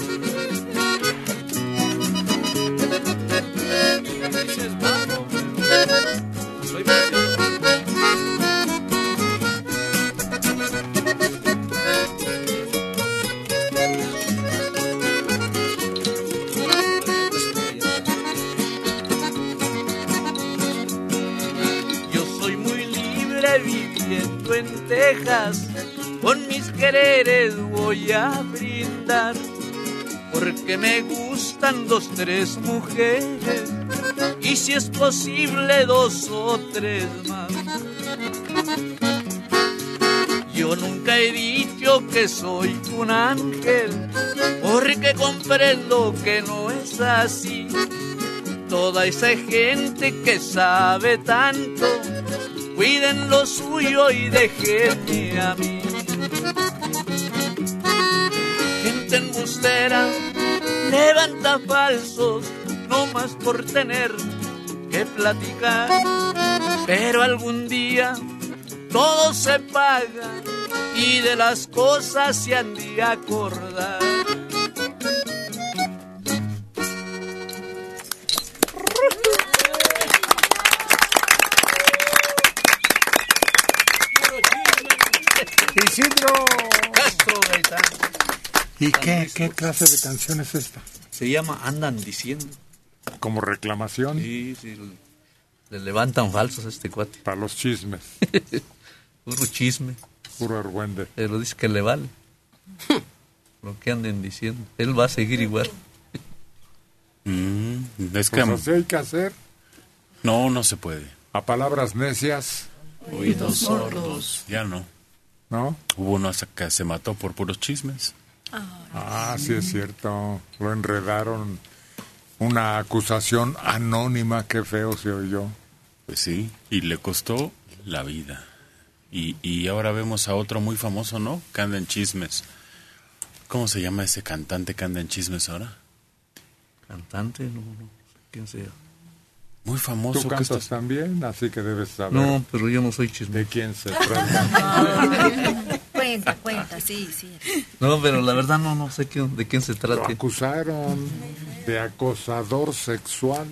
Voy a brindar, porque me gustan dos, tres mujeres y si es posible dos o tres más. Yo nunca he dicho que soy un ángel, porque comprendo que no es así. Toda esa gente que sabe tanto, cuiden lo suyo y déjenme a mí. Levanta falsos, no más por tener que platicar. Pero algún día todo se paga y de las cosas se han de acordar. Isidro Castro Gaitán. ¿Y qué, qué clase de canción es esta? Se llama Andan Diciendo. ¿Como reclamación? Sí, sí. Le levantan falsos a este cuate. Para los chismes. Puro chisme. Puro argüende. Pero dice que le vale. Lo que anden diciendo. Él va a seguir igual. Mm, es que... Pues hay que hacer. No, no se puede. A palabras necias. Oídos sordos. Ya no. ¿No? Hubo uno hasta que se mató por puros chismes. Ah, sí es cierto. Lo enredaron. Una acusación anónima, qué feo se oyó. Pues sí, y le costó la vida. Y, y ahora vemos a otro muy famoso, ¿no? Que anda en chismes. ¿Cómo se llama ese cantante que anda en chismes ahora? Cantante, no, no sé quién sea. Muy famoso. Tú que cantas está- también, así que debes saber. No, pero yo no soy chismoso. ¿De quién se trata? cuenta, cuenta, sí, sí. No, pero la verdad no, no sé quién- de quién se Lo trata. acusaron de acosador sexual.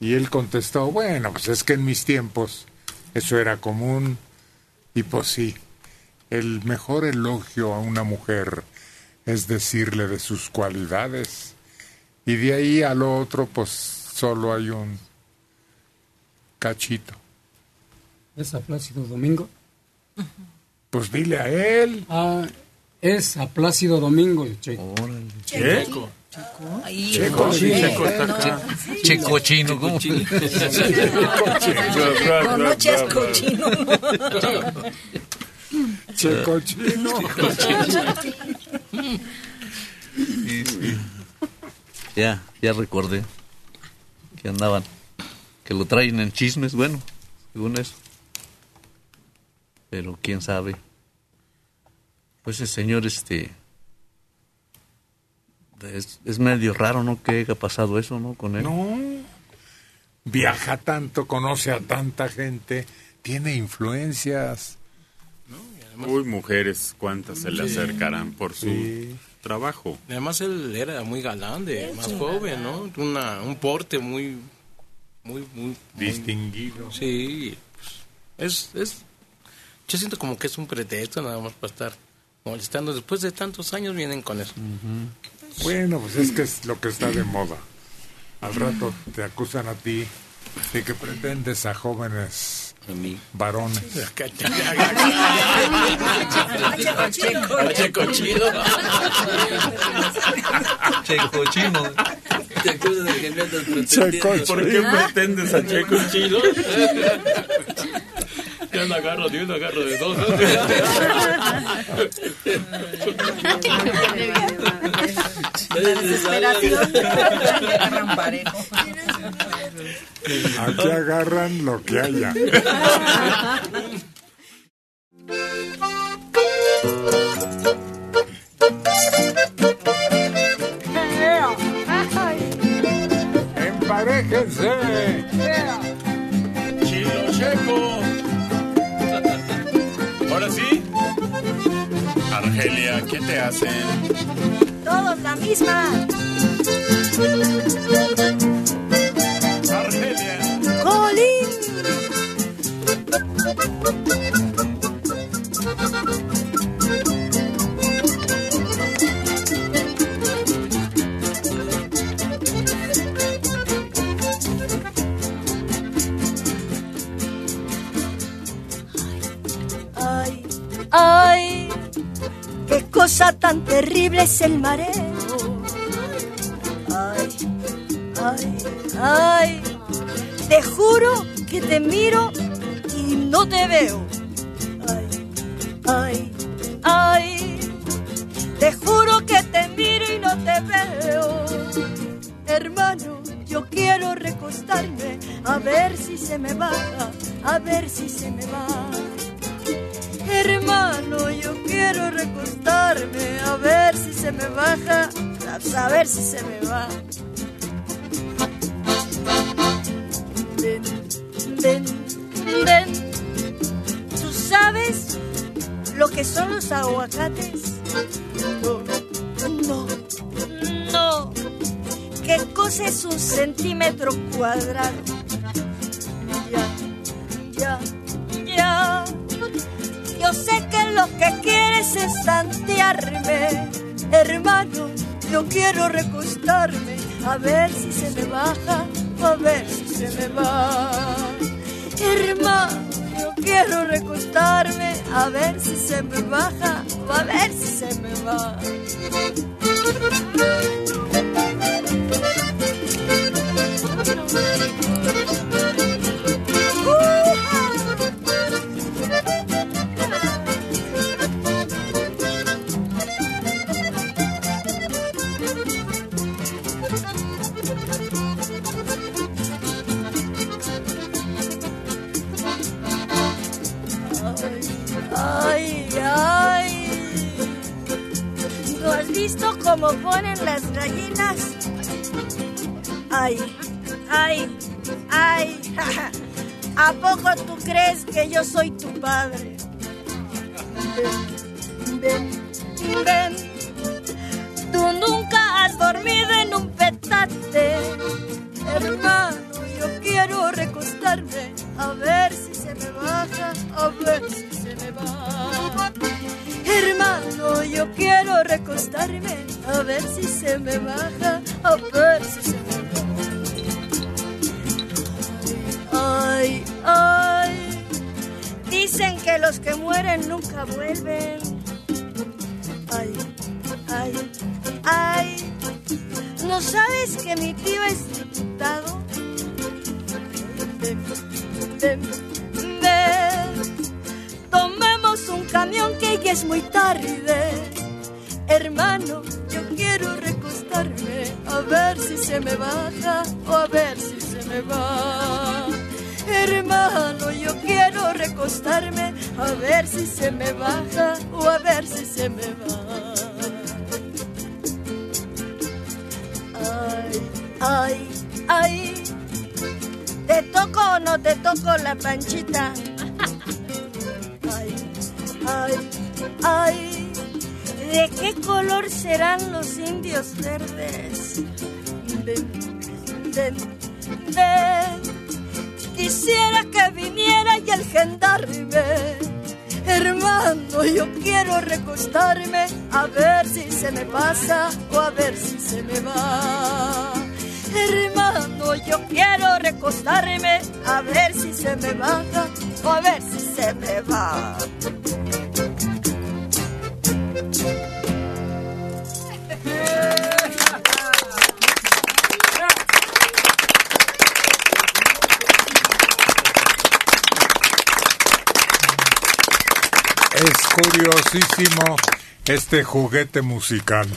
Y él contestó, bueno, pues es que en mis tiempos eso era común. Y pues sí, el mejor elogio a una mujer es decirle de sus cualidades. Y de ahí al otro, pues solo hay un cachito. ¿Es a Plácido Domingo? Pues dile a él. Ah, es a Plácido Domingo el checo. Checo. Ahí, Checo, no, sí, Checo está acá. Checo chino, ¿cómo? No, no, chesco chino. Checo chino. Ya, ya recordé que andaban, que lo traen en chismes, bueno, según eso. Pero quién sabe. Pues el señor, este, es, es medio raro, ¿no? Que haya pasado eso, ¿no? Con él. No. Viaja tanto, conoce a tanta gente, tiene influencias. Uy, mujeres, ¿cuántas se le acercarán por su Sí. trabajo? Además él era muy galán, de más joven, ¿no? Una, un porte muy, muy, muy muy- Distinguido. Sí, pues, es, es, yo siento como que es un pretexto nada más para estar molestando. Después de tantos años vienen con eso. Bueno, pues es que es lo que está de moda. Al rato te acusan a ti de que pretendes a jóvenes varones. Checo chido. Checo chino. ¿Por qué pretendes a Checo chido? No agarro de uno, agarro de dos. La desesperación. Agarran parejo. Aquí agarran lo que haya. ¡Emparéjense! Chilo Checo. Ahora sí. Argelia, ¿qué te hacen? Todos la misma. Argelia. ¡Colín! Cosa tan terrible es el mareo. Ay, ay, ay, te juro que te miro y no te veo. Ay, ay, ay, te juro que te miro y no te veo. Hermano, yo quiero recostarme a ver si se me baja, a ver si se me va. Hermano, yo quiero recostarme a ver si se me baja, a saber si se me va. Ven, ven, ven. ¿Tú sabes lo que son los aguacates? No, no, no. ¿Qué cosa es un centímetro cuadrado? Ya, ya. Yo sé que lo que quieres es tantearme, hermano. Yo quiero recostarme a ver si se me baja, a ver si se me va. Hermano, yo quiero recostarme a ver si se me baja, a ver si se me va. Cómo ponen las gallinas? Ay, ay, ay. ¿A poco tú crees que yo soy tu padre? Ven, ven, ven. Tú nunca has dormido en un petate. Hermano, yo quiero recostarme a ver si se me baja, a ver si se me va. Hermano, yo quiero recostarme a ver si se me baja, a ver si se me va. Ay, ay, dicen que los que mueren nunca vuelven. Ay, ay, ay, ¿no sabes que mi tío es diputado? Ven, ven, ven. Tomemos un camión que ya es muy tarde. Hermano, quiero recostarme a ver si se me baja o a ver si se me va. Hermano, yo quiero recostarme a ver si se me baja o a ver si se me va. Ay, ay, ay. ¿Te toco o no te toco la panchita? Ay, ay, ay. ¿De qué color serán los indios verdes? Ven, ven, ven. Quisiera que viniera y el gendarme. Hermano, yo quiero recostarme a ver si se me pasa o a ver si se me va. Hermano, yo quiero recostarme a ver si se me baja o a ver si se me va. Es curiosísimo este juguete musical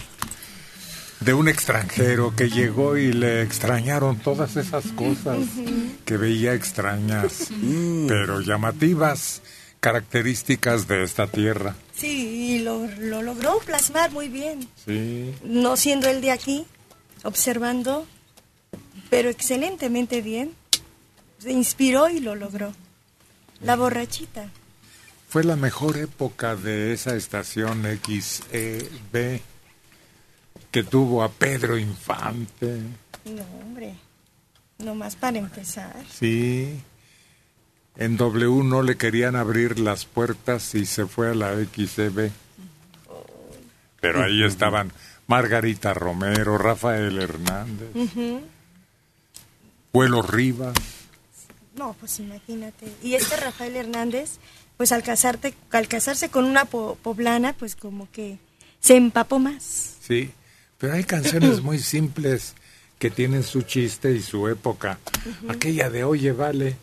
de un extranjero que llegó y le extrañaron todas esas cosas que veía extrañas, pero llamativas, características de esta tierra. Sí, y lo, lo logró plasmar muy bien. Sí. No siendo él de aquí, observando, pero excelentemente bien. Se inspiró y lo logró. La borrachita. Fue la mejor época de esa estación XEB que tuvo a Pedro Infante. No, hombre. No más para empezar. Sí. En W no le querían abrir las puertas y se fue a la XEB. Pero ahí estaban Margarita Romero, Rafael Hernández. Vuelo Rivas. No, pues imagínate. Y este Rafael Hernández, pues al, casarte, al casarse con una po- poblana, pues como que se empapó más. Sí, pero hay canciones muy simples que tienen su chiste y su época. Aquella de Oye, vale,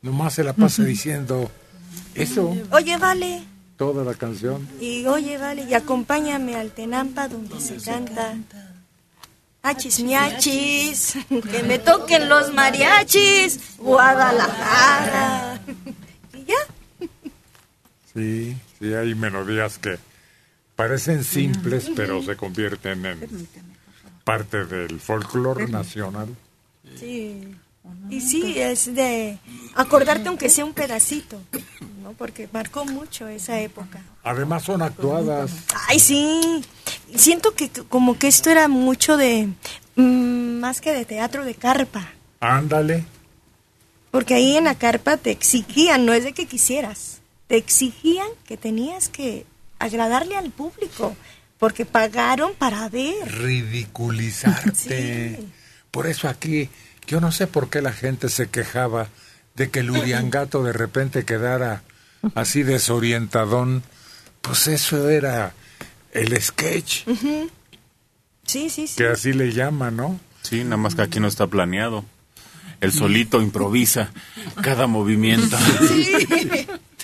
nomás se la pasa diciendo eso, Oye, vale. toda la canción. Y oye, vale, y acompáñame al Tenampa donde se canta. Achis miachis, que me toquen los mariachis, Guadalajara. Y ya. Sí, sí, hay melodías que parecen simples, pero se convierten en parte del folclore nacional. Sí. Y sí, es de acordarte aunque sea un pedacito, ¿no? Porque marcó mucho esa época. Además son actuadas. Ay, sí. Siento que como que esto era mucho de, mm, más que de teatro de carpa. Ándale. Porque ahí en la carpa te exigían, no es de que quisieras, te exigían que tenías que agradarle al público, porque pagaron para ver. Ridiculizarte. Por eso aquí, yo no sé por qué la gente se quejaba de que el Uriangato de repente quedara así desorientadón. Pues eso era el sketch. Sí, sí, sí. que así le llaman, ¿no? Sí, nada más que aquí no está planeado. El solito improvisa cada movimiento.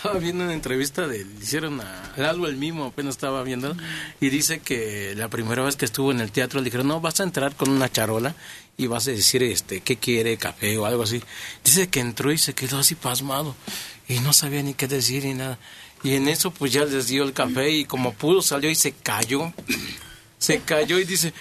Estaba viendo una entrevista de, hicieron a algo el mismo, apenas estaba viendo, y dice que la primera vez que estuvo en el teatro le dijeron, no, vas a entrar con una charola y vas a decir, este, ¿qué quiere? Café o algo así. Dice que entró y se quedó así pasmado y no sabía ni qué decir ni nada. Y en eso pues ya les dio el café y como pudo salió y se cayó. Se cayó y dice,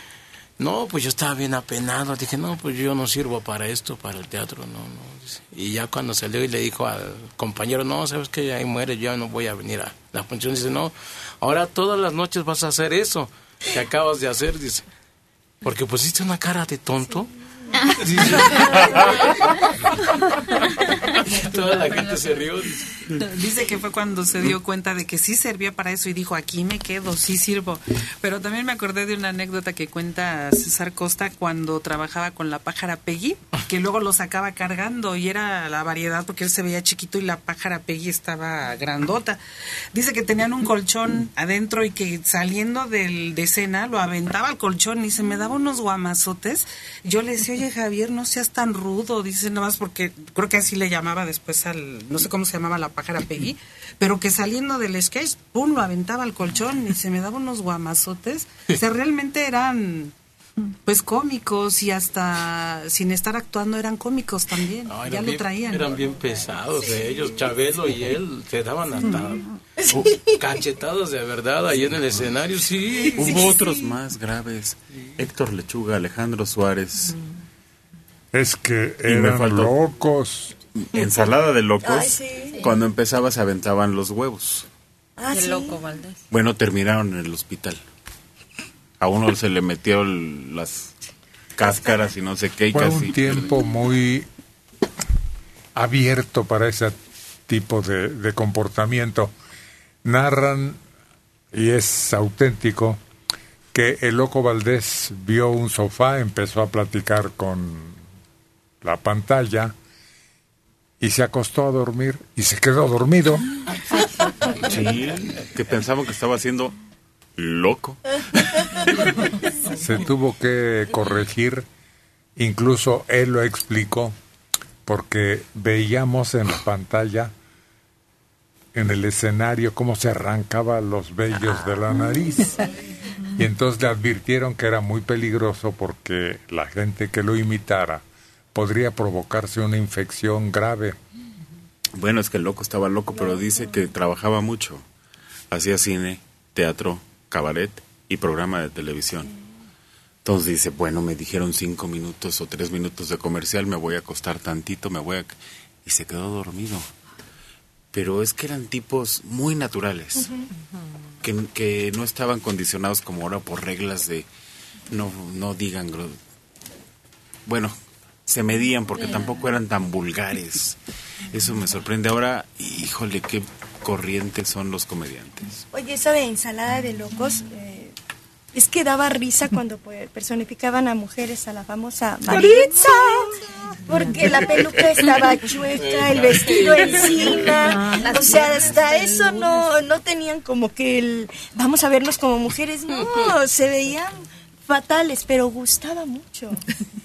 no, pues yo estaba bien apenado. Dije, no, pues yo no sirvo para esto, para el teatro, no, no. Y ya cuando salió y le dijo al compañero, no, sabes que ahí muere, yo no voy a venir a la función. Dice, no, ahora todas las noches vas a hacer eso que acabas de hacer, dice. Porque pusiste una cara de tonto. Dice. Toda la gente se rió. dice. Dice que fue cuando se dio cuenta de que sí servía para eso y dijo, aquí me quedo, sí sirvo. Pero también me acordé de una anécdota que cuenta César Costa cuando trabajaba con la pájara Peggy, que luego lo sacaba cargando y era la variedad porque él se veía chiquito y la pájara Peggy estaba grandota. Dice que tenían un colchón adentro y que saliendo del, de escena lo aventaba al colchón y se me daba unos guamazotes. Yo le decía, oye Javier, no seas tan rudo, dice nada más porque creo que así le llamaba después al, no sé cómo se llamaba la pájara Peggy, pero que saliendo del sketch, pum, lo aventaba al colchón y se me daba unos guamazotes. O sea, realmente eran pues cómicos y hasta sin estar actuando eran cómicos también, No, ya eran lo bien- traían. Eran bien pesados de ellos, Chabelo y él se daban hasta Sí. uh, cachetadas de verdad ahí en el escenario, sí. Hubo otros más graves. Héctor Lechuga, Alejandro Suárez. Es que eran locos. Ensalada de locos. Ay, sí. Cuando empezaba se aventaban los huevos. Ah, Qué sí. loco, Valdés. Bueno, terminaron en el hospital. A uno se le metió el- las cáscaras y no sé qué. Y Fue casi un tiempo muy abierto para ese tipo de, de comportamiento. Narran, y es auténtico, que el loco Valdés vio un sofá, empezó a platicar con la pantalla y se acostó a dormir y se quedó dormido. Sí, que pensaban que estaba haciendo loco. Se tuvo que corregir, incluso él lo explicó, porque veíamos en la pantalla, en el escenario, cómo se arrancaba los vellos de la nariz. Y entonces le advirtieron que era muy peligroso porque la gente que lo imitara podría provocarse una infección grave. Bueno, es que el loco estaba loco, pero dice que trabajaba mucho. Hacía cine, teatro, cabaret y programa de televisión. Entonces dice, bueno, me dijeron cinco minutos o tres minutos de comercial, me voy a acostar tantito, me voy a... Y se quedó dormido. Pero es que eran tipos muy naturales, que, que no estaban condicionados como ahora por reglas de no, no digan... Bueno, se medían porque tampoco eran tan vulgares. Eso me sorprende. Ahora, híjole, qué corrientes son los comediantes. Oye, esa de ensalada de locos, eh, es que daba risa cuando pues, personificaban a mujeres, a la famosa Maritza, porque la peluca estaba chueca, el vestido encima, o sea, hasta eso no, no tenían como que el, vamos a vernos como mujeres, no, se veían fatales, pero gustaba mucho.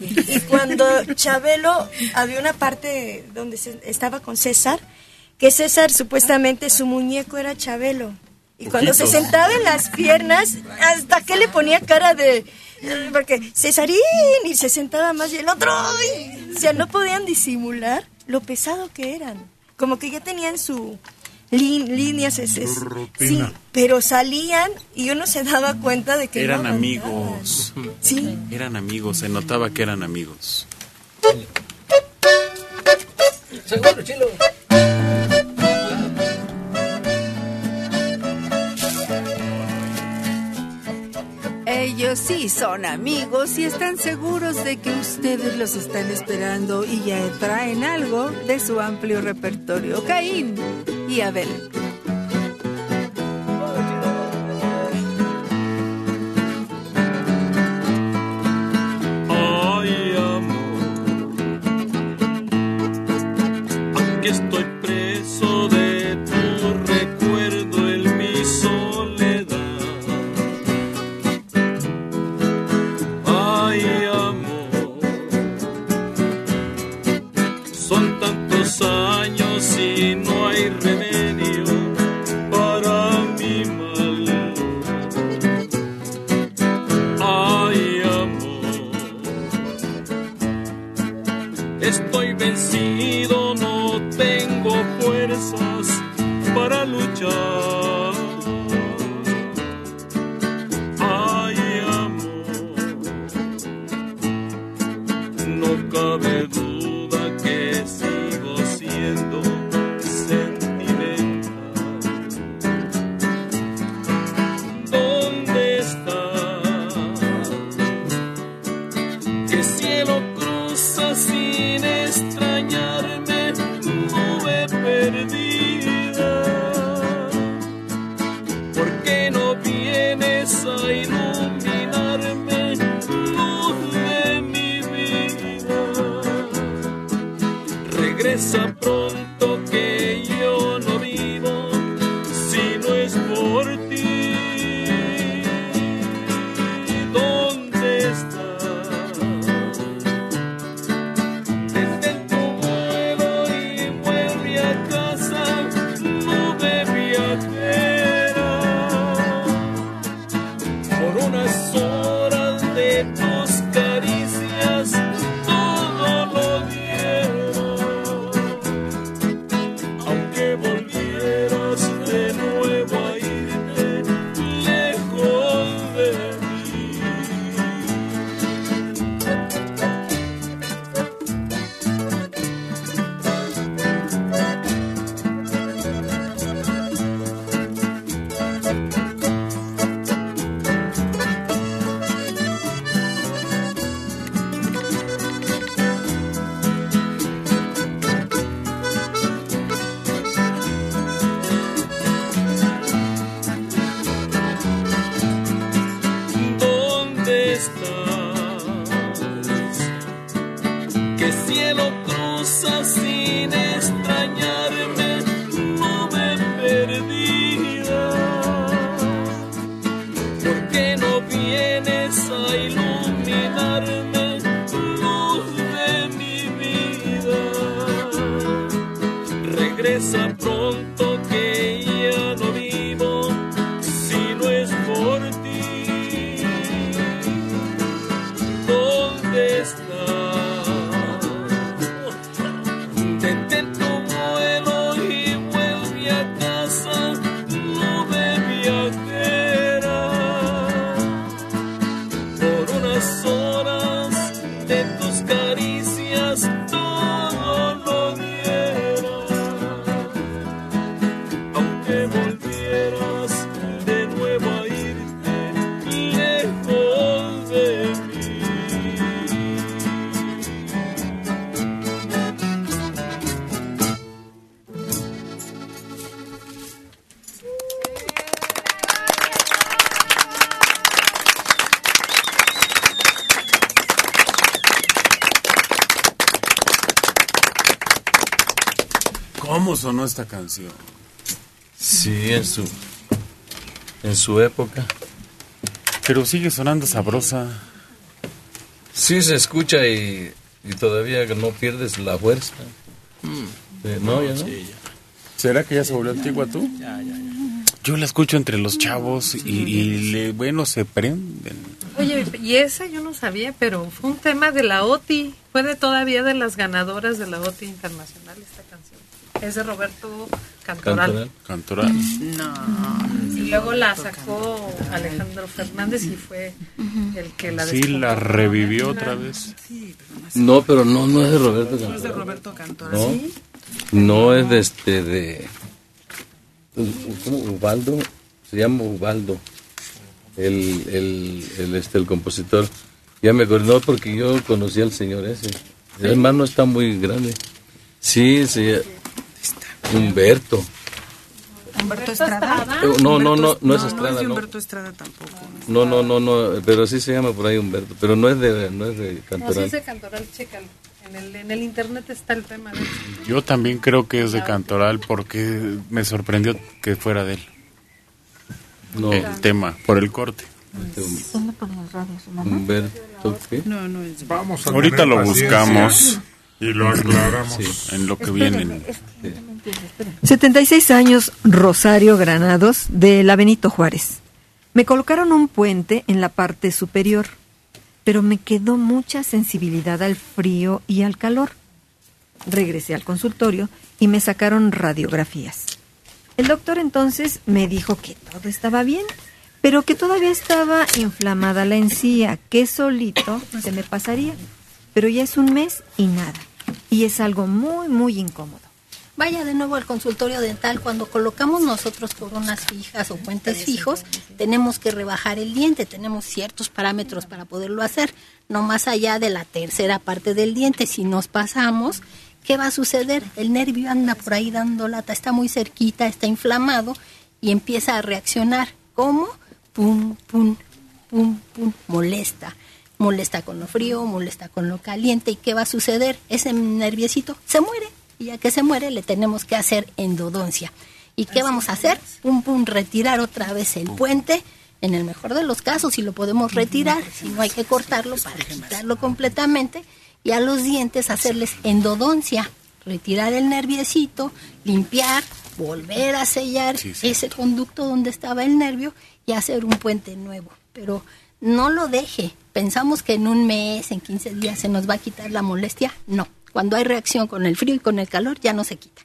Y cuando Chabelo, había una parte donde estaba con César, que César supuestamente su muñeco era Chabelo. Y cuando se sentaba en las piernas, hasta que le ponía cara de... Porque Cesarín y se sentaba más y el otro... ¡ay! O sea, no podían disimular lo pesado que eran. Como que ya tenían su líneas, es, es- sí, pero salían y uno se daba cuenta de que Eran no amigos. Sí. Eran amigos, se notaba que eran amigos. Seguro, chilo. Ellos sí son amigos y están seguros de que ustedes los están esperando y ya traen algo de su amplio repertorio. Caín y Abel. ¿Dónde sonó esta canción? Sí, en su, en su época. Pero sigue sonando sabrosa. Sí se escucha y, y todavía no pierdes la fuerza. Eh, no, ya no. ¿Será que ya se volvió antigua tú? Yo la escucho entre los chavos y, y le, bueno, se prenden. Oye, y esa yo no sabía, pero fue un tema de la OTI. Fue de todavía de las ganadoras de la OTI Internacional. Es de Roberto Cantoral. Cantoral. No. Y luego la sacó Alejandro Fernández y fue el que la Sí, la revivió otra vez. No, pero no, no es de Roberto No es de Cantoral. Roberto Cantoral. No, ¿Sí? no es de este de ¿cómo? Ubaldo, se llama Ubaldo, el, el, el, este el compositor. Ya me acordé, no, porque yo conocí al señor ese. El hermano está muy grande. Sí, sí. Humberto. Humberto Estrada. Eh, no, no, no, no es No, Estrada, es de no. Humberto Estrada tampoco. No, no, no, no, pero sí se llama por ahí Humberto, pero no es de, no es de No, sí Cantoral. es de Cantoral, chécalo. En el, en el internet está el tema de hecho. Yo también creo que es de Cantoral porque me sorprendió que fuera de él. No. El tema, por el corte. ¿Dónde ponen las radios? Humberto, ¿qué? No, no es. Vamos a Ahorita lo paciencia buscamos. Y lo aclaramos. En lo que viene. 76 años, Rosario Granados, de la Benito Juárez. Me colocaron un puente en la parte superior, pero me quedó mucha sensibilidad al frío y al calor. Regresé al consultorio y me sacaron radiografías. El doctor entonces me dijo que todo estaba bien, pero que todavía estaba inflamada la encía, que solito se me pasaría. Pero ya es un mes y nada. Y es algo muy, muy incómodo. Vaya de nuevo al consultorio dental. Cuando colocamos nosotros coronas fijas o puentes fijos, tenemos que rebajar el diente. Tenemos ciertos parámetros para poderlo hacer, no más allá de la tercera parte del diente. Si nos pasamos, ¿qué va a suceder? El nervio anda por ahí dando lata, está muy cerquita, está inflamado y empieza a reaccionar. ¿Cómo? Pum, pum, pum, pum, molesta. Molesta con lo frío, molesta con lo caliente. ¿Y qué va a suceder? Ese nerviecito se muere. Y ya que se muere, le tenemos que hacer endodoncia. ¿Y qué vamos a hacer? Pum, pum, retirar otra vez el puente. En el mejor de los casos, si lo podemos retirar, si no hay que cortarlo para quitarlo completamente. Y a los dientes hacerles endodoncia. Retirar el nerviecito, limpiar, volver a sellar ese conducto donde estaba el nervio y hacer un puente nuevo. Pero no lo deje. Pensamos que en un mes, en 15 días se nos va a quitar la molestia. No. Cuando hay reacción con el frío y con el calor ya no se quita.